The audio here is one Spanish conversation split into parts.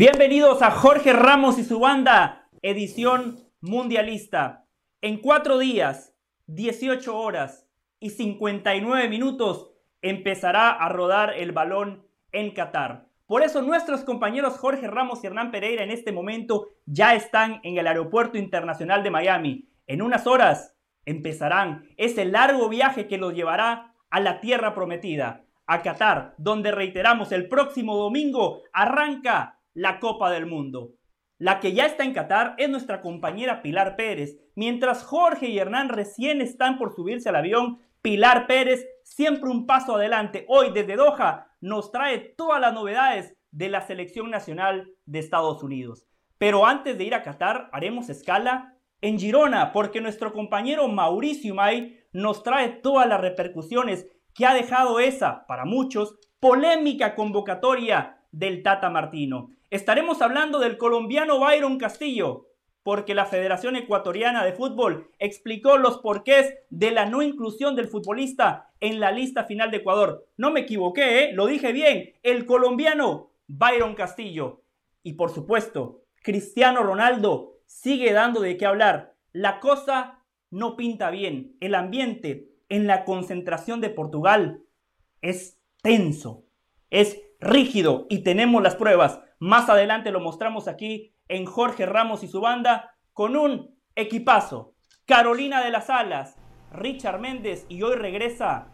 Bienvenidos a Jorge Ramos y su banda, edición mundialista. En cuatro días, 18 horas y 59 minutos empezará a rodar el balón en Qatar. Por eso nuestros compañeros Jorge Ramos y Hernán Pereira en este momento ya están en el Aeropuerto Internacional de Miami. En unas horas empezarán ese largo viaje que los llevará a la tierra prometida, a Qatar, donde reiteramos el próximo domingo arranca la Copa del Mundo. La que ya está en Qatar es nuestra compañera Pilar Pérez. Mientras Jorge y Hernán recién están por subirse al avión, Pilar Pérez, siempre un paso adelante, hoy desde Doha, nos trae todas las novedades de la selección nacional de Estados Unidos. Pero antes de ir a Qatar, haremos escala en Girona, porque nuestro compañero Mauricio May nos trae todas las repercusiones que ha dejado esa, para muchos, polémica convocatoria del Tata Martino. Estaremos hablando del colombiano Byron Castillo, porque la Federación Ecuatoriana de Fútbol explicó los porqués de la no inclusión del futbolista en la lista final de Ecuador. No me equivoqué, ¿eh? lo dije bien, el colombiano Byron Castillo. Y por supuesto, Cristiano Ronaldo sigue dando de qué hablar. La cosa no pinta bien. El ambiente en la concentración de Portugal es tenso, es rígido y tenemos las pruebas. Más adelante lo mostramos aquí en Jorge Ramos y su banda con un equipazo. Carolina de las Alas, Richard Méndez y hoy regresa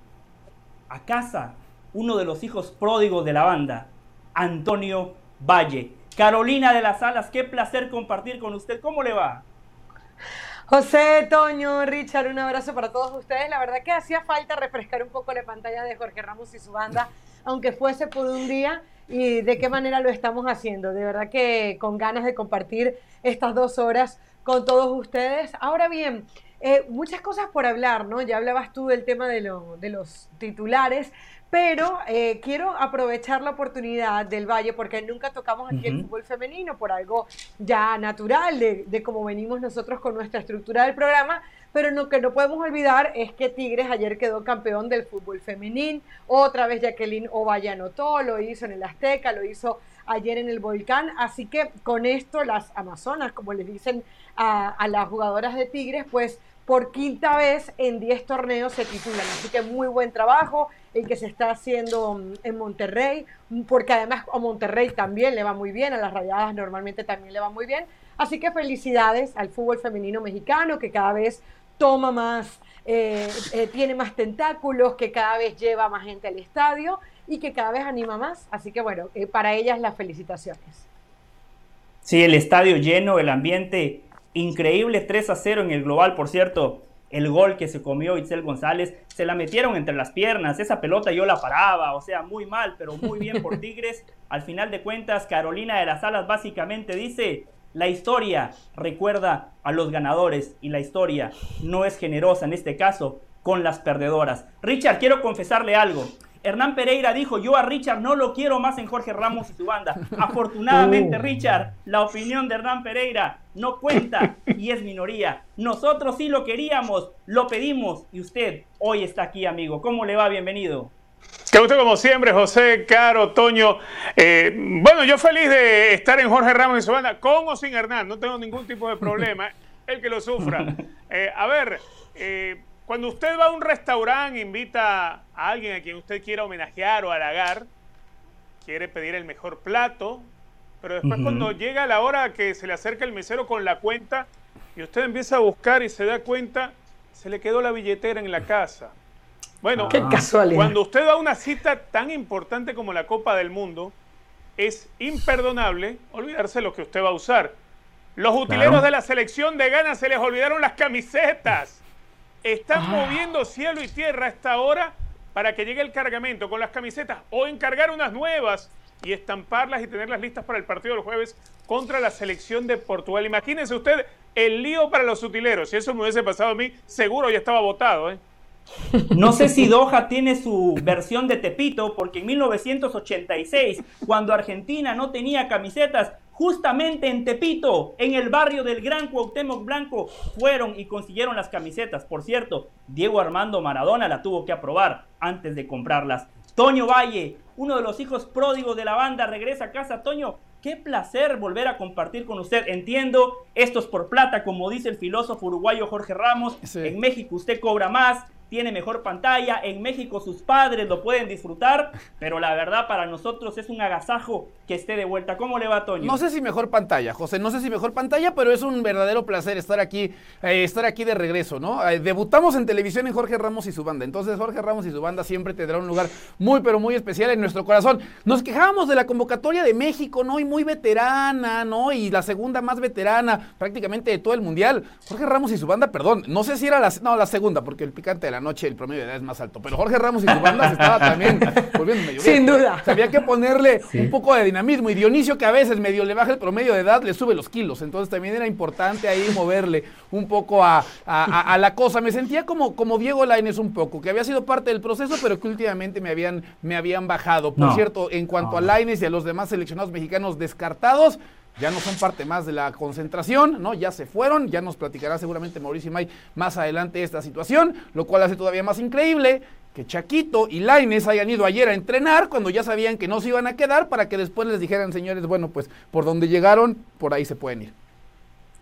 a casa uno de los hijos pródigos de la banda, Antonio Valle. Carolina de las Alas, qué placer compartir con usted. ¿Cómo le va? José, Toño, Richard, un abrazo para todos ustedes. La verdad que hacía falta refrescar un poco la pantalla de Jorge Ramos y su banda, aunque fuese por un día y de qué manera lo estamos haciendo. De verdad que con ganas de compartir estas dos horas con todos ustedes. Ahora bien, eh, muchas cosas por hablar, ¿no? Ya hablabas tú del tema de, de los titulares, pero eh, quiero aprovechar la oportunidad del Valle porque nunca tocamos aquí el fútbol femenino por algo ya natural de, de cómo venimos nosotros con nuestra estructura del programa pero lo que no podemos olvidar es que Tigres ayer quedó campeón del fútbol femenil, otra vez Jacqueline Ovalle anotó, lo hizo en el Azteca, lo hizo ayer en el Volcán, así que con esto las Amazonas, como les dicen a, las jugadoras de Tigres, pues por quinta vez en 10 torneos se titulan. Así que muy buen trabajo el que se está haciendo mm, en Monterrey, porque además a Monterrey también le va muy bien, a las rayadas normalmente también le va muy bien. Así que felicidades al fútbol femenino mexicano que cada vez toma más, eh, eh, tiene más tentáculos, que cada vez lleva más gente al estadio y que cada vez anima más. Así que bueno, eh, para ellas las felicitaciones. Sí, el estadio lleno, el ambiente increíble, 3 a 0 en el global, por cierto. El gol que se comió Itzel González, se la metieron entre las piernas, esa pelota yo la paraba, o sea, muy mal, pero muy bien por Tigres. Al final de cuentas, Carolina de las Alas básicamente dice, la historia recuerda a los ganadores y la historia no es generosa en este caso con las perdedoras. Richard, quiero confesarle algo. Hernán Pereira dijo, yo a Richard no lo quiero más en Jorge Ramos y su banda. Afortunadamente, uh. Richard, la opinión de Hernán Pereira no cuenta y es minoría. Nosotros sí lo queríamos, lo pedimos y usted hoy está aquí, amigo. ¿Cómo le va? Bienvenido. Qué gusto como siempre, José, Caro, Toño. Eh, bueno, yo feliz de estar en Jorge Ramos y su banda, con o sin Hernán, no tengo ningún tipo de problema, el que lo sufra. Eh, a ver, eh, cuando usted va a un restaurante, invita a alguien a quien usted quiera homenajear o halagar, quiere pedir el mejor plato, pero después cuando llega la hora que se le acerca el mesero con la cuenta y usted empieza a buscar y se da cuenta, se le quedó la billetera en la casa. Bueno, cuando usted va a una cita tan importante como la Copa del Mundo, es imperdonable olvidarse lo que usted va a usar. Los utileros de la selección de Ghana se les olvidaron las camisetas. Están ah. moviendo cielo y tierra a esta hora para que llegue el cargamento con las camisetas o encargar unas nuevas y estamparlas y tenerlas listas para el partido del jueves contra la selección de Portugal. Imagínense usted el lío para los utileros. Si eso me hubiese pasado a mí, seguro ya estaba votado. ¿eh? No sé si Doha tiene su versión de Tepito, porque en 1986, cuando Argentina no tenía camisetas, justamente en Tepito, en el barrio del Gran Cuauhtémoc Blanco, fueron y consiguieron las camisetas. Por cierto, Diego Armando Maradona la tuvo que aprobar antes de comprarlas. Toño Valle, uno de los hijos pródigos de la banda, regresa a casa. Toño, qué placer volver a compartir con usted. Entiendo, esto es por plata, como dice el filósofo uruguayo Jorge Ramos. En México usted cobra más, tiene mejor pantalla, en México sus padres lo pueden disfrutar, pero la verdad para nosotros es un agasajo que esté de vuelta. ¿Cómo le va, Toño? No sé si mejor pantalla, José, no sé si mejor pantalla, pero es un verdadero placer estar aquí, eh, estar aquí de regreso, ¿no? Eh, debutamos en televisión en Jorge Ramos y su banda, entonces Jorge Ramos y su banda siempre tendrá un lugar muy, pero muy especial en nuestro corazón. Nos quejábamos de la convocatoria de México, ¿no? Y muy veterana, ¿no? Y la segunda más veterana prácticamente de todo el mundial. Jorge Ramos y su banda, perdón, no sé si era la, no, la segunda, porque el picante de la noche, el promedio de edad es más alto, pero Jorge Ramos y su banda se estaba también volviendo medio Sin duda. había que ponerle un poco de dinamismo. Y Dionisio, que a veces medio le baja el promedio de edad, le sube los kilos. Entonces también era importante ahí moverle un poco a, la cosa. Me sentía como, como Diego Lainez un poco, que había sido parte del proceso, pero que últimamente me habían, me habían bajado. Por cierto, en cuanto a Lainez y a los demás seleccionados mexicanos descartados, ya no son parte más de la concentración, ¿no? Ya se fueron, ya nos platicará seguramente Mauricio May más adelante esta situación, lo cual hace todavía más increíble que Chaquito y Laines hayan ido ayer a entrenar cuando ya sabían que no se iban a quedar para que después les dijeran, señores, bueno, pues por donde llegaron, por ahí se pueden ir.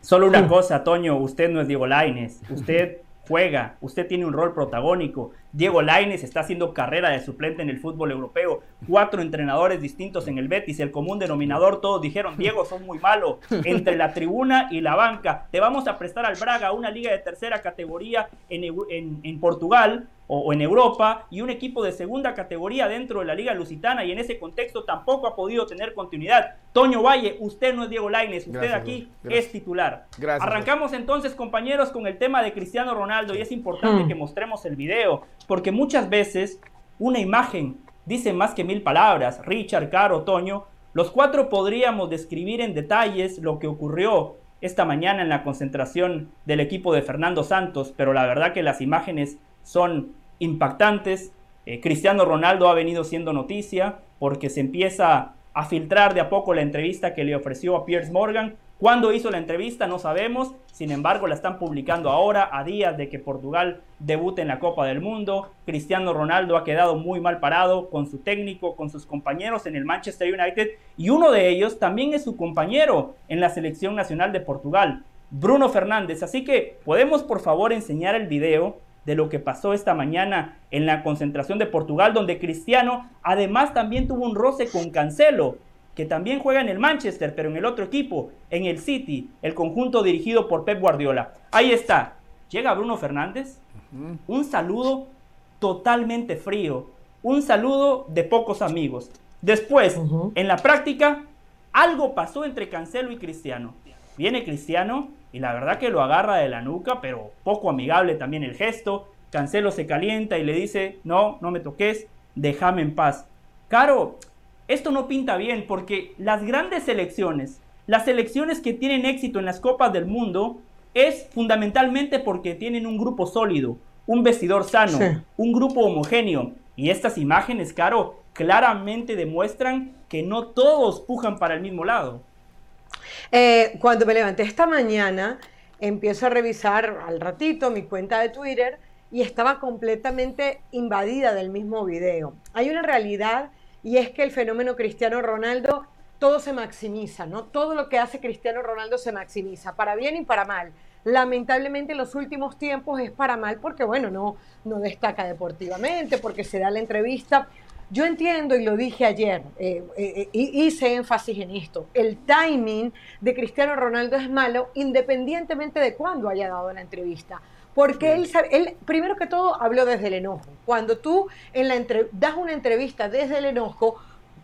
Solo una cosa, Toño, usted no es Diego Laines, usted juega, usted tiene un rol protagónico. Diego Laines está haciendo carrera de suplente en el fútbol europeo. Cuatro entrenadores distintos en el Betis. El común denominador, todos dijeron, Diego, son muy malo. Entre la tribuna y la banca. Te vamos a prestar al Braga, una liga de tercera categoría en, en Portugal o, en Europa y un equipo de segunda categoría dentro de la Liga Lusitana y en ese contexto tampoco ha podido tener continuidad. Toño Valle, usted no es Diego Laines, usted aquí es titular. Gracias, Arrancamos entonces, compañeros, con el tema de Cristiano Ronaldo y es importante hmm. que mostremos el video porque muchas veces una imagen dice más que mil palabras. Richard, Caro, Toño, los cuatro podríamos describir en detalles lo que ocurrió esta mañana en la concentración del equipo de Fernando Santos, pero la verdad que las imágenes son impactantes. Eh, Cristiano Ronaldo ha venido siendo noticia porque se empieza a filtrar de a poco la entrevista que le ofreció a Piers Morgan. ¿Cuándo hizo la entrevista? No sabemos. Sin embargo, la están publicando ahora, a días de que Portugal debute en la Copa del Mundo. Cristiano Ronaldo ha quedado muy mal parado con su técnico, con sus compañeros en el Manchester United. Y uno de ellos también es su compañero en la selección nacional de Portugal, Bruno Fernández. Así que, ¿podemos por favor enseñar el video? De lo que pasó esta mañana en la concentración de Portugal, donde Cristiano además también tuvo un roce con Cancelo, que también juega en el Manchester, pero en el otro equipo, en el City, el conjunto dirigido por Pep Guardiola. Ahí está, llega Bruno Fernández, un saludo totalmente frío, un saludo de pocos amigos. Después, en la práctica, algo pasó entre Cancelo y Cristiano. Viene Cristiano y la verdad que lo agarra de la nuca, pero poco amigable también el gesto. Cancelo se calienta y le dice, no, no me toques, déjame en paz. Caro, esto no pinta bien porque las grandes selecciones, las selecciones que tienen éxito en las copas del mundo, es fundamentalmente porque tienen un grupo sólido, un vestidor sano, un grupo homogéneo. Y estas imágenes, Caro, claramente demuestran que no todos pujan para el mismo lado. Eh, cuando me levanté esta mañana, empiezo a revisar al ratito mi cuenta de Twitter y estaba completamente invadida del mismo video. Hay una realidad y es que el fenómeno Cristiano Ronaldo, todo se maximiza, ¿no? Todo lo que hace Cristiano Ronaldo se maximiza, para bien y para mal. Lamentablemente en los últimos tiempos es para mal porque, bueno, no, no destaca deportivamente, porque se da la entrevista yo entiendo y lo dije ayer, eh, eh, eh, hice énfasis en esto, el timing de Cristiano Ronaldo es malo independientemente de cuándo haya dado la entrevista. Porque él, él, primero que todo, habló desde el enojo. Cuando tú en la das una entrevista desde el enojo,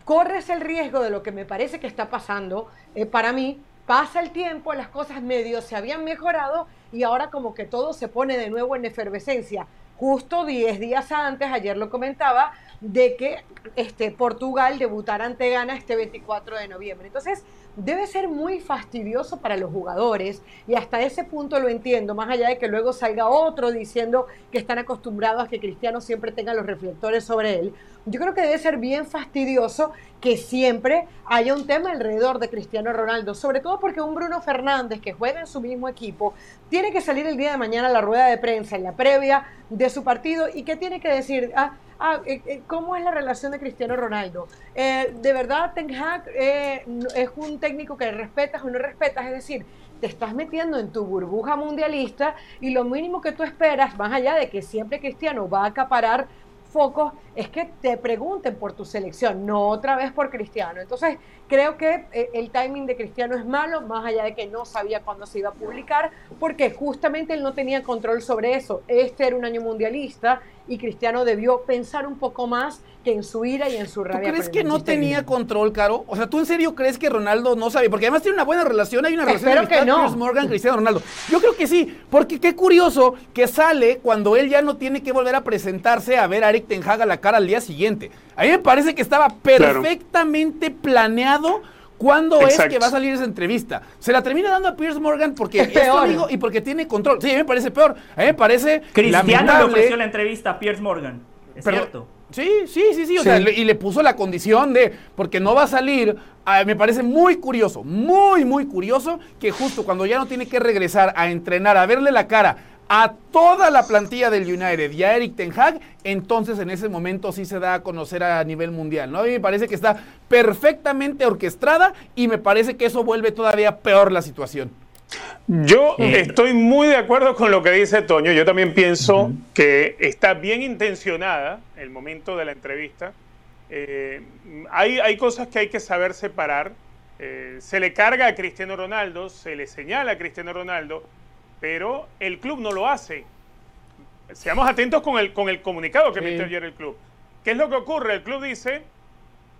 corres el riesgo de lo que me parece que está pasando para mí. Pasa el tiempo, las cosas medio se habían mejorado y ahora como que todo se pone de nuevo en efervescencia. Justo 10 días antes, ayer lo comentaba, de que este, Portugal debutara ante Ghana este 24 de noviembre. Entonces, debe ser muy fastidioso para los jugadores y hasta ese punto lo entiendo, más allá de que luego salga otro diciendo que están acostumbrados a que Cristiano siempre tenga los reflectores sobre él. Yo creo que debe ser bien fastidioso que siempre haya un tema alrededor de Cristiano Ronaldo, sobre todo porque un Bruno Fernández que juega en su mismo equipo tiene que salir el día de mañana a la rueda de prensa en la previa de su partido y que tiene que decir, ah, ah, eh, eh, ¿cómo es la relación de Cristiano Ronaldo? Eh, ¿De verdad Ten Hag es un técnico que respetas o no respetas? Es decir, te estás metiendo en tu burbuja mundialista y lo mínimo que tú esperas, más allá de que siempre Cristiano va a acaparar focos, es que te pregunten por tu selección, no otra vez por Cristiano. Entonces, creo que eh, el timing de Cristiano es malo, más allá de que no sabía cuándo se iba a publicar, porque justamente él no tenía control sobre eso. Este era un año mundialista y Cristiano debió pensar un poco más que en su ira y en su rabia. ¿Tú crees que no tenía control, Caro? O sea, ¿tú en serio crees que Ronaldo no sabe? Porque además tiene una buena relación, hay una relación de que no. Morgan, Cristiano Ronaldo. Yo creo que sí, porque qué curioso que sale cuando él ya no tiene que volver a presentarse a ver a Eric Ten Hag a la cara al día siguiente. A mí me parece que estaba perfectamente planeado ¿Cuándo es que va a salir esa entrevista? Se la termina dando a Pierce Morgan porque es, tu amigo y porque tiene control. Sí, a mí me parece peor. A mí me parece. Cristiano le ofreció la entrevista a Pierce Morgan. Es cierto. Sí, sí, sí, sí. O Sea, y le puso la condición de, porque no va a salir, me parece muy curioso, muy, muy curioso que justo cuando ya no tiene que regresar a entrenar, a verle la cara a toda la plantilla del United y a Eric Ten Hag, entonces en ese momento sí se da a conocer a nivel mundial, ¿no? A mí me parece que está perfectamente orquestada y me parece que eso vuelve todavía peor la situación. Yo estoy muy de acuerdo con lo que dice Toño. Yo también pienso que está bien intencionada el momento de la entrevista. Eh, hay, hay, cosas que hay que saber separar. Eh, se le carga a Cristiano Ronaldo, se le señala a Cristiano Ronaldo, pero el club no lo hace. Seamos atentos con el, con el comunicado que emitió ayer el club. ¿Qué es lo que ocurre? El club dice,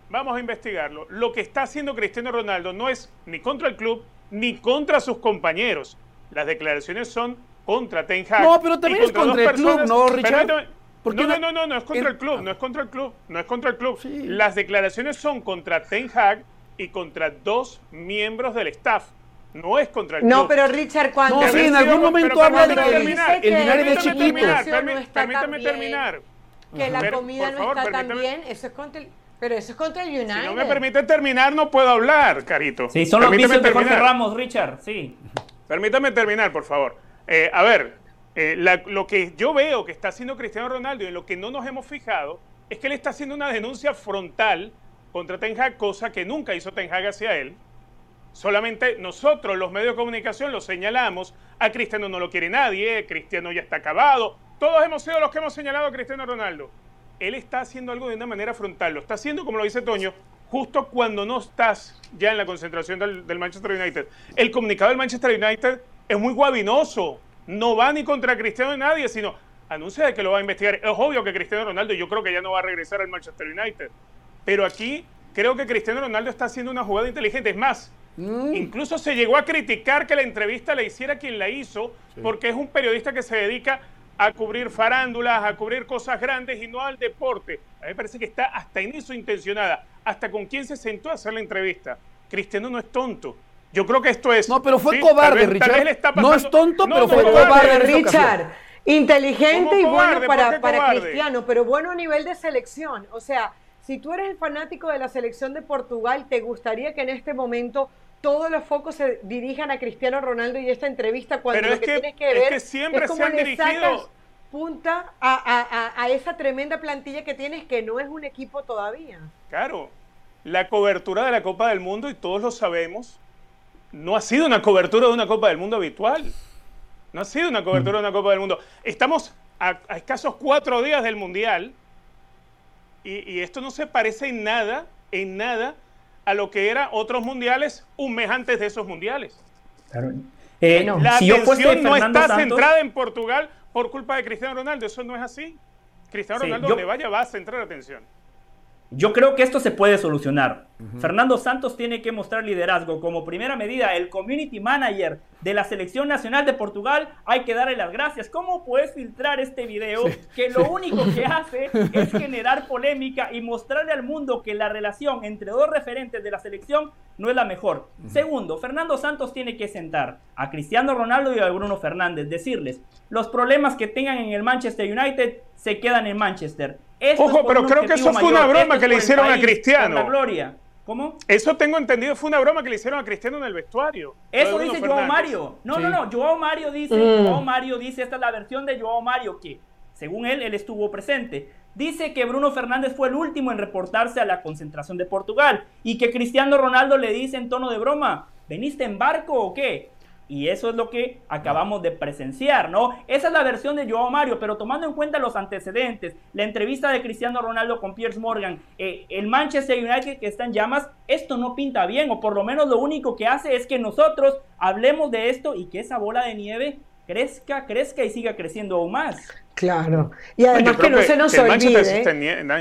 vamos a investigarlo. Lo que está haciendo Cristiano Ronaldo no es ni contra el club, ni contra sus compañeros. Las declaraciones son contra Ten Hag. No, pero también es contra el club, ¿no, Richard? No, no, no, no, no es contra el, club, no es contra el club, no es contra el club. Las declaraciones son contra Ten Hag y contra dos miembros del staff. No es contra el club. No, pero Richard, cuando... No, sí, en algún momento habla de que el, el es chiquito. Permítame terminar. Que la comida no está tan bien, eso es contra el... Pero eso es contra el United. Si no me permite terminar, no puedo hablar, Carito. Sí, son los pisos de Jorge Ramos, Richard, sí. Permítame terminar, por favor. Eh, a ver, eh, lo que yo veo que está haciendo Cristiano Ronaldo y en lo que no nos hemos fijado es que él está haciendo una denuncia frontal contra Ten Hag, cosa que nunca hizo Ten Hag hacia él. Solamente nosotros, los medios de comunicación, lo señalamos. A Cristiano no lo quiere nadie, Cristiano ya está acabado. Todos hemos sido los que hemos señalado a Cristiano Ronaldo él está haciendo algo de una manera frontal. Lo está haciendo, como lo dice Toño, justo cuando no estás ya en la concentración del, Manchester United. El comunicado del Manchester United es muy guabinoso. No va ni contra Cristiano ni nadie, sino anuncia que lo va a investigar. Es obvio que Cristiano Ronaldo, yo creo que ya no va a regresar al Manchester United. Pero aquí creo que Cristiano Ronaldo está haciendo una jugada inteligente. Es más, mm. incluso se llegó a criticar que la entrevista la hiciera quien la hizo, porque es un periodista que se dedica a cubrir farándulas, a cubrir cosas grandes y no al deporte. A mí me parece que está hasta en eso intencionada, hasta con quién se sentó a hacer la entrevista. Cristiano no es tonto. Yo creo que esto es. No, pero fue cobarde, Richard. no es tonto, pero fue cobarde, Richard. Inteligente y bueno para, para Cristiano, pero bueno a nivel de selección. O sea, si tú eres el fanático de la selección de Portugal, ¿te gustaría que en este momento todos los focos se dirijan a Cristiano Ronaldo y esta entrevista cuando lo que, tienes que ver es, que siempre se han dirigido punta a, esa tremenda plantilla que tienes que no es un equipo todavía. Claro, la cobertura de la Copa del Mundo, y todos lo sabemos, no ha sido una cobertura de una Copa del Mundo habitual. No ha sido una cobertura de una Copa del Mundo. Estamos a, escasos cuatro días del Mundial y, y esto no se parece en nada, en nada a lo que eran otros mundiales un mes antes de esos mundiales. Eh, la atención no está centrada en Portugal por culpa de Cristiano Ronaldo. Eso no es así. Cristiano Ronaldo, donde vaya, va a centrar atención. Yo creo que esto se puede solucionar. Fernando Santos tiene que mostrar liderazgo. Como primera medida, el community manager de la Selección Nacional de Portugal hay que darle las gracias. ¿Cómo puedes filtrar este video que lo único que hace es generar polémica y mostrarle al mundo que la relación entre dos referentes de la selección no es la mejor? Segundo, Fernando Santos tiene que sentar a Cristiano Ronaldo y a Bruno Fernández, decirles, los problemas que tengan en el Manchester United se quedan en Manchester Ojo, pero creo que eso fue una broma que le hicieron a Cristiano. La gloria. ¿Cómo? Eso tengo entendido, fue una broma que le hicieron a Cristiano en el vestuario. Eso dice Joao Mario. No, no, no. Joao Mario dice, mm. Joao Mario dice, esta es la versión de Joao Mario que, según él, él estuvo presente. dice que Bruno Fernández fue el último en reportarse a la concentración de Portugal y que Cristiano Ronaldo le dice en tono de broma, ¿veniste en barco o qué? Y eso es lo que acabamos de presenciar, ¿no? Esa es la versión de Joao Mario, pero tomando en cuenta los antecedentes, la entrevista de Cristiano Ronaldo con Piers Morgan, eh, el Manchester United que está en llamas, esto no pinta bien, o por lo menos lo único que hace es que nosotros hablemos de esto y que esa bola de nieve crezca, crezca y siga creciendo aún más. Claro. Y además que no se nos olvide.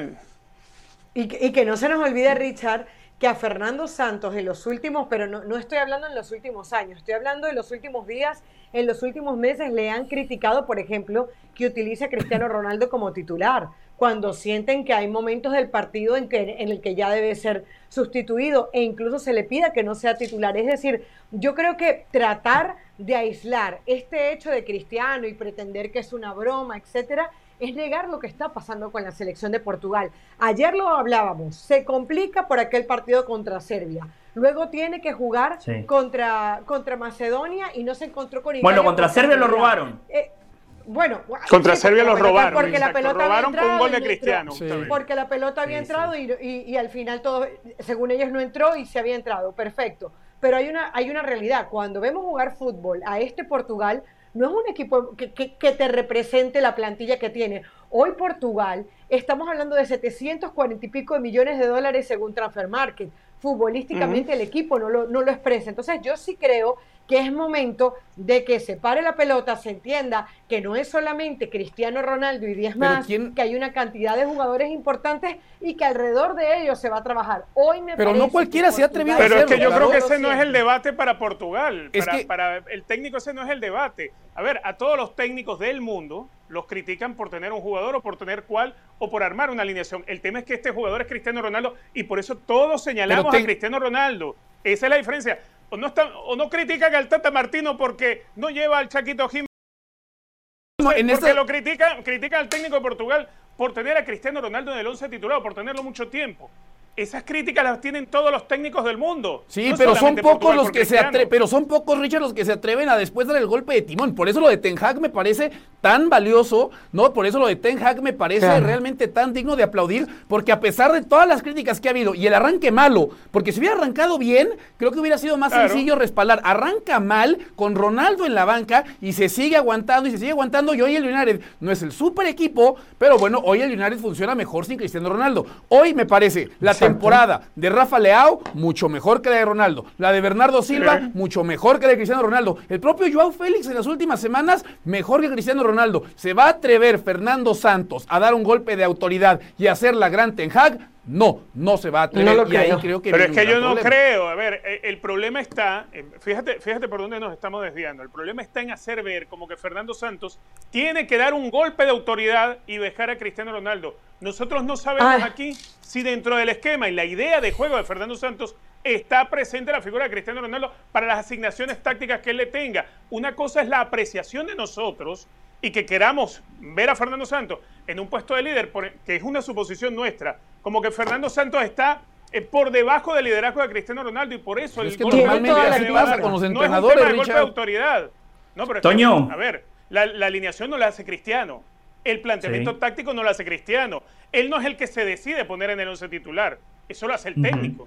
Y, y que no se nos olvide, Richard, que a Fernando Santos en los últimos, pero no, no, estoy hablando en los últimos años, estoy hablando de los últimos días, en los últimos meses le han criticado, por ejemplo, que utilice a Cristiano Ronaldo como titular, cuando sienten que hay momentos del partido en, que, en el que ya debe ser sustituido e incluso se le pida que no sea titular. Es decir, yo creo que tratar de aislar este hecho de Cristiano y pretender que es una broma, etcétera, es negar lo que está pasando con la selección de Portugal. Ayer lo hablábamos, se complica por aquel partido contra Serbia. Luego tiene que jugar contra, contra Macedonia y no se encontró con Italia. Bueno, contra Serbia lo robaron. Eh, bueno, contra Serbia lo robaron. Porque la pelota robaron con un gol de Cristiano. Porque la pelota había entrado y, y, al final todo, según ellos no entró y se había entrado. Perfecto. Pero hay una, hay una realidad. Cuando vemos jugar fútbol a este Portugal, no es un equipo que, te represente la plantilla que tiene. Hoy Portugal, estamos hablando de 740 y pico de millones de dólares según Transfer Market. Futbolísticamente el equipo no lo, no lo expresa. Entonces yo sí creo que es momento de que se pare la pelota, se entienda que no es solamente Cristiano Ronaldo y 10 más, que hay una cantidad de jugadores importantes y que alrededor de ellos se va a trabajar. Hoy me Pero no cualquiera se ha atrevido a hacerlo. Pero es que yo creo que ese no es el debate para Portugal. Para, para el técnico ese no es el debate. A ver, a todos los técnicos del mundo los critican por tener un jugador o por tener cuál o por armar una alineación. El tema es que este jugador es Cristiano Ronaldo y por eso todos señalamos a Cristiano Ronaldo. Esa es la diferencia o no, está, o no critican al Tata Martino porque no lleva al Chaquito Jiménez. porque lo critican, critican al técnico de Portugal por tener a Cristiano Ronaldo en el 11 titulado, por tenerlo mucho tiempo. Esas críticas las tienen todos los técnicos del mundo. Sí, pero son pocos los que se atreven, pero son pocos, Richard, los que se atreven a después dar el golpe de timón. Por eso lo de Ten Hag me parece tan valioso, ¿no? Por eso lo de Ten Hag me parece realmente tan digno de aplaudir, porque a pesar de todas las críticas que ha habido y el arranque malo, porque si hubiera arrancado bien, creo que hubiera sido más sencillo respaldar. Arranca mal con Ronaldo en la banca y se sigue aguantando y se sigue aguantando. Y hoy el United no es el super equipo, pero bueno, hoy el United funciona mejor sin Cristiano Ronaldo. Hoy me parece la temporada de Rafa Leao, mucho mejor que la de Ronaldo. La de Bernardo Silva, mucho mejor que la de Cristiano Ronaldo. El propio Joao Félix en las últimas semanas, mejor que Cristiano Ronaldo. ¿Se va a atrever Fernando Santos a dar un golpe de autoridad y hacer la gran Ten Hag? No, no se va a atrever. y ahí creo que Pero es que yo no creo. A ver, eh, el problema está, fíjate, fíjate por dónde nos estamos desviando. El problema está en hacer ver como que Fernando Santos tiene que dar un golpe de autoridad y dejar a Cristiano Ronaldo. Nosotros no sabemos aquí si dentro del esquema y la idea de juego de Fernando Santos está presente la figura de Cristiano Ronaldo para las asignaciones tácticas que él le tenga. Una cosa es la apreciación de nosotros y que queramos ver a Fernando Santos en un puesto de líder, que es una suposición nuestra, como que Fernando Santos está eh, por debajo del liderazgo de Cristiano Ronaldo y por eso el es que normalmente así pasa con los entrenadores, no es un golpe de autoridad. No, pero Toño. a ver, la, alineación no la hace Cristiano. El planteamiento táctico no lo hace Cristiano. Él no es el que se decide poner en el once titular. Eso lo hace el técnico.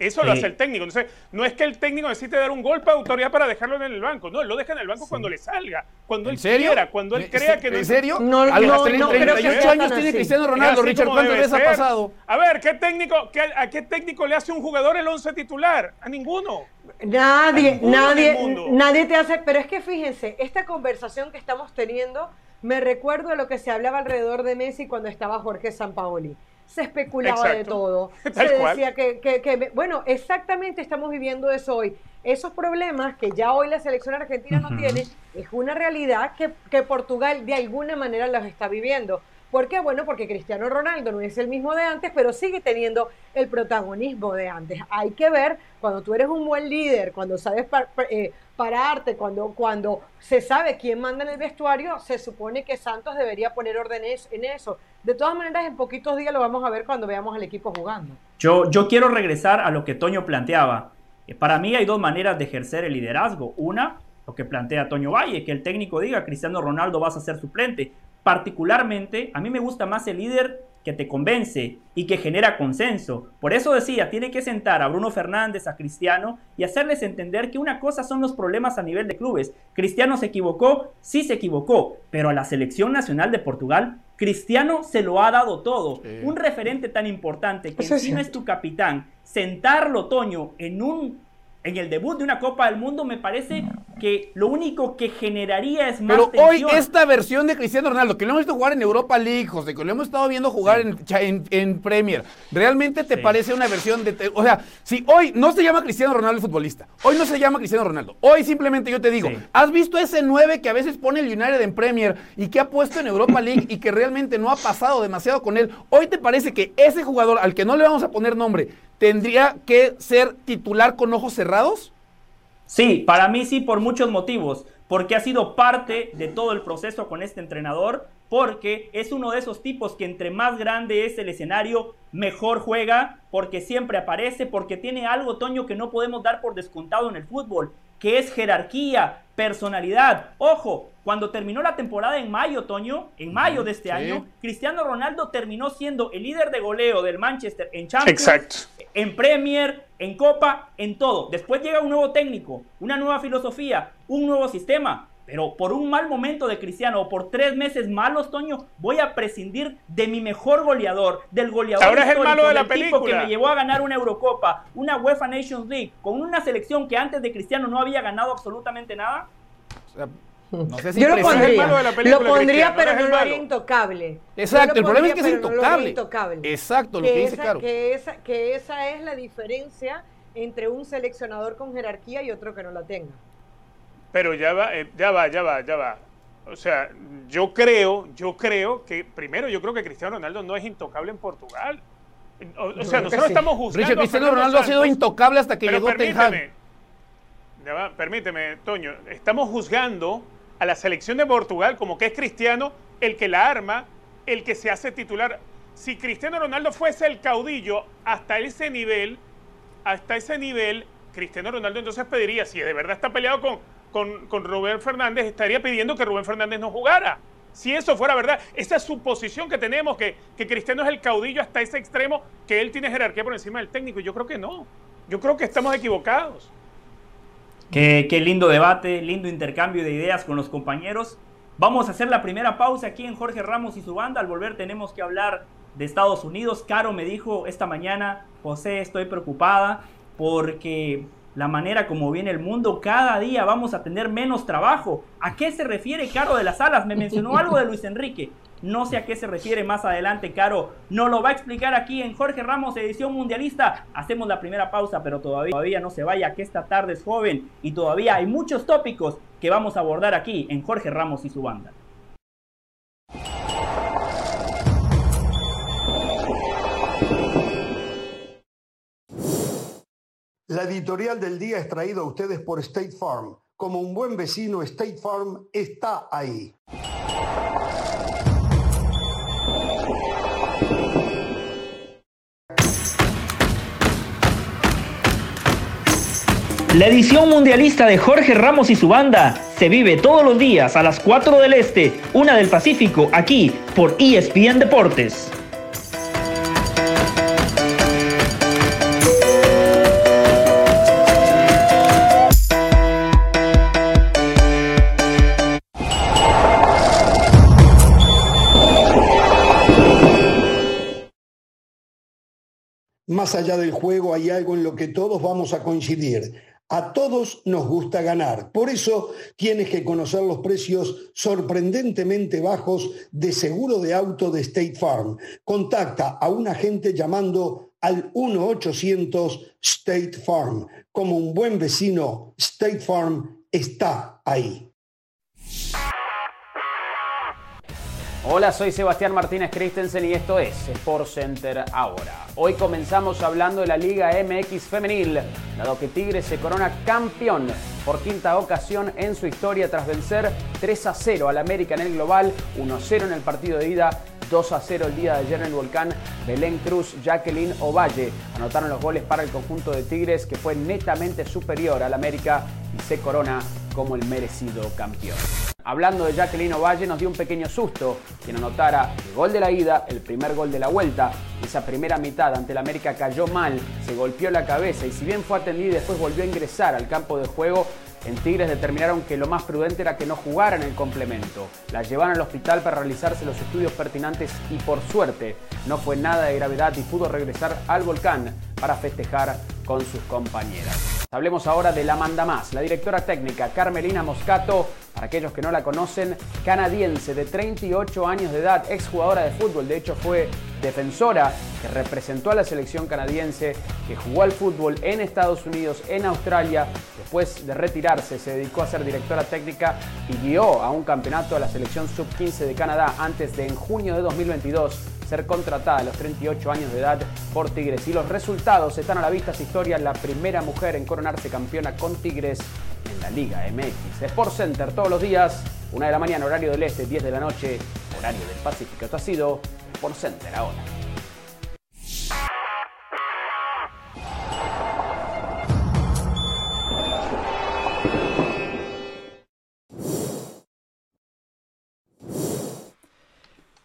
Eso lo hace el técnico. Entonces, no es que el técnico necesite dar un golpe de autoridad para dejarlo en el banco. No, él lo deja en el banco cuando le salga, cuando él quiera, cuando él crea que no ¿En serio? No, no, no, no 38 años tiene Cristiano Ronaldo, Richard. ¿Cuántas veces ha pasado? A ver, ¿qué técnico, qué, ¿a qué técnico le hace un jugador el 11 titular? A ninguno. Nadie, nadie, nadie te hace. Pero es que fíjense, esta conversación que estamos teniendo me recuerdo a lo que se hablaba alrededor de Messi cuando estaba Jorge Sampaoli se especulaba de todo. Se decía que, bueno, exactamente estamos viviendo eso hoy. Esos problemas que ya hoy la selección argentina no tiene, es una realidad que, que Portugal de alguna manera los está viviendo. ¿Por qué? Bueno, porque Cristiano Ronaldo no es el mismo de antes, pero sigue teniendo el protagonismo de antes. Hay que ver, cuando tú eres un buen líder, cuando sabes eh, pararte, cuando, cuando se sabe quién manda en el vestuario, se supone que Santos debería poner orden en eso. De todas maneras, en poquitos días lo vamos a ver cuando veamos al equipo jugando. Yo, yo quiero regresar a lo que Toño planteaba. Para mí hay dos maneras de ejercer el liderazgo. Una, lo que plantea Toño Valle, que el técnico diga, Cristiano Ronaldo vas a ser suplente. Particularmente, a mí me gusta más el líder que te convence y que genera consenso. Por eso decía, tiene que sentar a Bruno Fernández, a Cristiano y hacerles entender que una cosa son los problemas a nivel de clubes. Cristiano se equivocó, sí se equivocó, pero a la selección nacional de Portugal, Cristiano se lo ha dado todo. Un referente tan importante que encima es tu capitán, sentarlo, Toño, en un en el debut de una Copa del Mundo, me parece que lo único que generaría es más Pero hoy esta versión de Cristiano Ronaldo, que lo hemos visto jugar en Europa League, José, que lo hemos estado viendo jugar en, en, Premier, ¿realmente te parece una versión de... O sea, si hoy no se llama Cristiano Ronaldo el futbolista, hoy no se llama Cristiano Ronaldo, hoy simplemente yo te digo, ¿has visto ese 9 que a veces pone el United en Premier y que ha puesto en Europa League y que realmente no ha pasado demasiado con él? ¿Hoy te parece que ese jugador al que no le vamos a poner nombre tendría que ser titular con ojos cerrados? Sí, para mí sí, por muchos motivos. Porque ha sido parte de todo el proceso con este entrenador, porque es uno de esos tipos que entre más grande es el escenario, mejor juega, porque siempre aparece, porque tiene algo, Toño, que no podemos dar por descontado en el fútbol, que es jerarquía, personalidad. Ojo, cuando terminó la temporada en mayo, Toño, en mayo de este año, Cristiano Ronaldo terminó siendo el líder de goleo del Manchester en Champions, en Premier, en Copa, en todo. Después llega un nuevo técnico, una nueva filosofía, un nuevo sistema. Pero por un mal momento de Cristiano o por tres meses malos, Toño, voy a prescindir de mi mejor goleador, del goleador Ahora es el malo de la película. que me llevó a ganar una Eurocopa, una UEFA Nations League, con una selección que antes de Cristiano no había ganado absolutamente nada. No sé si Yo lo pondría, lo pondría pero no lo haría intocable. Exacto, el problema es que es intocable. Exacto, lo que, dice esa, que, esa, que esa es la diferencia entre un seleccionador con jerarquía y otro que no la tenga. Pero ya va, eh, ya va, ya va, ya va. O sea, yo creo, yo creo que, primero, yo creo que Cristiano Ronaldo no es intocable en Portugal. O, sea, nosotros estamos juzgando. Cristiano Ronaldo ha sido intocable hasta que llegó Ten Hag. Ya va, permíteme, Toño. Estamos juzgando a la selección de Portugal como que es Cristiano el que la arma, el que se hace titular. Si Cristiano Ronaldo fuese el caudillo hasta ese nivel, hasta ese nivel, Cristiano Ronaldo entonces pediría, si de verdad está peleado con, con, con Rubén Fernández, estaría pidiendo que Rubén Fernández no jugara. Si eso fuera verdad, esa es su posición que tenemos, que, que Cristiano es el caudillo hasta ese extremo, que él tiene jerarquía por encima del técnico. Yo creo que no. Yo creo que estamos equivocados. Qué, lindo debate, lindo intercambio de ideas con los compañeros. Vamos a hacer la primera pausa aquí en Jorge Ramos y su banda. Al volver tenemos que hablar de Estados Unidos. Caro me dijo esta mañana, José, estoy preocupada porque la manera como viene el mundo, cada día vamos a tener menos trabajo. ¿A qué se refiere Caro de las Alas? Me mencionó algo de Luis Enrique. No sé a qué se refiere más adelante, Caro. No lo va a explicar aquí en Jorge Ramos, edición mundialista. Hacemos la primera pausa, pero todavía, no se vaya, que esta tarde es joven y todavía hay muchos tópicos que vamos a abordar aquí en Jorge Ramos y su banda. La editorial del día es traída a ustedes por State Farm. Como un buen vecino, State Farm está ahí. La edición mundialista de Jorge Ramos y su banda se vive todos los días a las 4 del Este, 1 del Pacífico, aquí por ESPN Deportes. Más allá del juego hay algo en lo que todos vamos a coincidir. A todos nos gusta ganar. Por eso tienes que conocer los precios sorprendentemente bajos de seguro de auto de State Farm. Contacta a un agente llamando al 1-800 State Farm. Como un buen vecino, State Farm está ahí. Hola, soy Sebastián Martínez Christensen y esto es Sport Center ahora. Hoy comenzamos hablando de la Liga MX femenil, dado que Tigres se corona campeón por quinta ocasión en su historia tras vencer 3 a 0 al América en el global, 1 a 0 en el partido de ida, 2 a 0 el día de ayer en el volcán. Belén Cruz, Jacqueline Ovalle anotaron los goles para el conjunto de Tigres que fue netamente superior al América y se corona como el merecido campeón. Hablando de Jacqueline Ovalle, nos dio un pequeño susto quien anotara el gol de la ida, el primer gol de la vuelta. Esa primera mitad ante el América cayó mal, se golpeó la cabeza y si bien fue atendida y después volvió a ingresar al campo de juego, en Tigres determinaron que lo más prudente era que no jugara en el complemento. La llevaron al hospital para realizarse los estudios pertinentes y por suerte no fue nada de gravedad y pudo regresar al volcán para festejar con sus compañeras. Hablemos ahora de la manda más, la directora técnica Carmelina Moscato, para aquellos que no la conocen, canadiense de 38 años de edad, exjugadora de fútbol, de hecho fue defensora que representó a la selección canadiense, que jugó al fútbol en Estados Unidos, en Australia, después de retirarse se dedicó a ser directora técnica y guió a un campeonato a la selección sub-15 de Canadá antes de en junio de 2022 ser contratada a los 38 años de edad por Tigres. Y los resultados están a la vista. Su historia, la primera mujer en coronarse campeona con Tigres en la Liga MX. Sport Center todos los días, 1 de la mañana, horario del este, 10 de la noche, horario del Pacífico. Esto ha sido Sport Center ahora.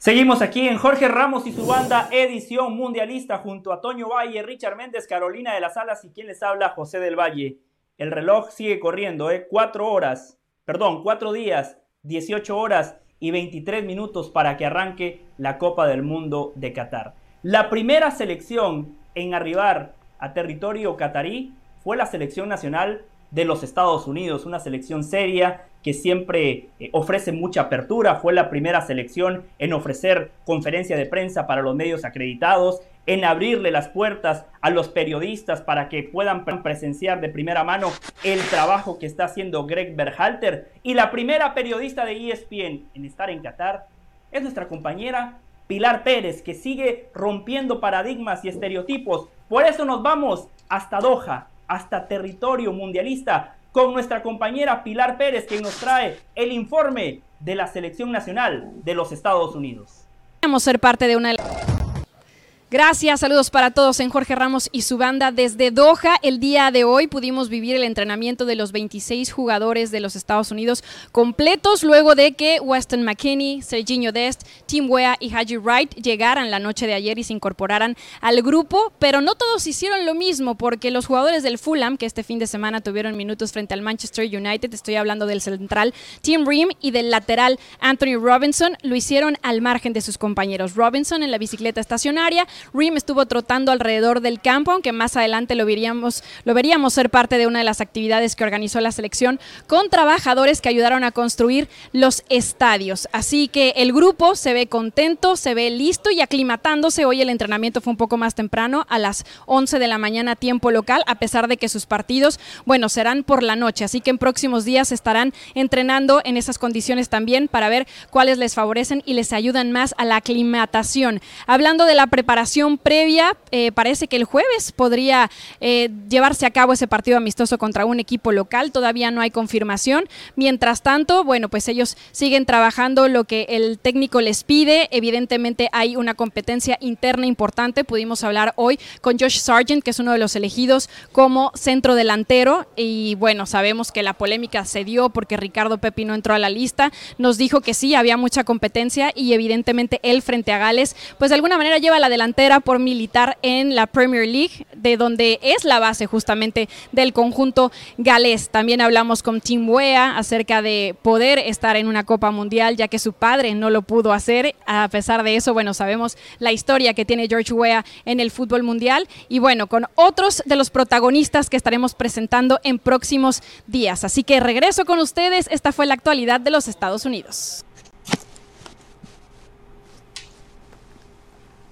Seguimos aquí en Jorge Ramos y su banda edición mundialista junto a Toño Valle, Richard Méndez, Carolina de las Alas y quien les habla, José del Valle. El reloj sigue corriendo, ¿eh? Cuatro horas, perdón, cuatro días, 18 horas y 23 minutos para que arranque la Copa del Mundo de Qatar. La primera selección en arribar a territorio catarí fue la selección nacional de los Estados Unidos, una selección seria que siempre eh, ofrece mucha apertura, fue la primera selección en ofrecer conferencia de prensa para los medios acreditados, en abrirle las puertas a los periodistas para que puedan presenciar de primera mano el trabajo que está haciendo Greg Berhalter. Y la primera periodista de ESPN en estar en Qatar es nuestra compañera Pilar Pérez, que sigue rompiendo paradigmas y estereotipos. Por eso nos vamos hasta Doha, hasta territorio mundialista con nuestra compañera Pilar Pérez, que nos trae el informe de la selección nacional de los Estados Unidos. A ser parte de una Gracias, saludos para todos en Jorge Ramos y su banda desde Doha. El día de hoy pudimos vivir el entrenamiento de los 26 jugadores de los Estados Unidos completos luego de que Weston McKinney, Serginho Dest, Tim Wea y Haji Wright llegaran la noche de ayer y se incorporaran al grupo, pero no todos hicieron lo mismo porque los jugadores del Fulham, que este fin de semana tuvieron minutos frente al Manchester United, estoy hablando del central Tim Ream y del lateral Anthony Robinson, lo hicieron al margen de sus compañeros. Robinson en la bicicleta estacionaria, Reem estuvo trotando alrededor del campo, aunque más adelante lo veríamos, lo veríamos ser parte de una de las actividades que organizó la selección con trabajadores que ayudaron a construir los estadios. Así que el grupo se ve contento, se ve listo y aclimatándose. Hoy el entrenamiento fue un poco más temprano, a las 11 de la mañana tiempo local, a pesar de que sus partidos, bueno, serán por la noche. Así que en próximos días estarán entrenando en esas condiciones también para ver cuáles les favorecen y les ayudan más a la aclimatación. Hablando de la preparación, previa, eh, parece que el jueves podría eh, llevarse a cabo ese partido amistoso contra un equipo local. Todavía no hay confirmación. Mientras tanto, bueno, pues ellos siguen trabajando lo que el técnico les pide. Evidentemente hay una competencia interna importante. Pudimos hablar hoy con Josh Sargent, que es uno de los elegidos como centro delantero. Y bueno, sabemos que la polémica se dio porque Ricardo Pepi no entró a la lista. Nos dijo que sí, había mucha competencia y evidentemente él frente a Gales, pues de alguna manera lleva la delantera por militar en la Premier League, de donde es la base justamente del conjunto galés. También hablamos con Tim Wea acerca de poder estar en una Copa Mundial, ya que su padre no lo pudo hacer. A pesar de eso, bueno, sabemos la historia que tiene George Wea en el fútbol mundial y bueno, con otros de los protagonistas que estaremos presentando en próximos días. Así que regreso con ustedes. Esta fue la actualidad de los Estados Unidos.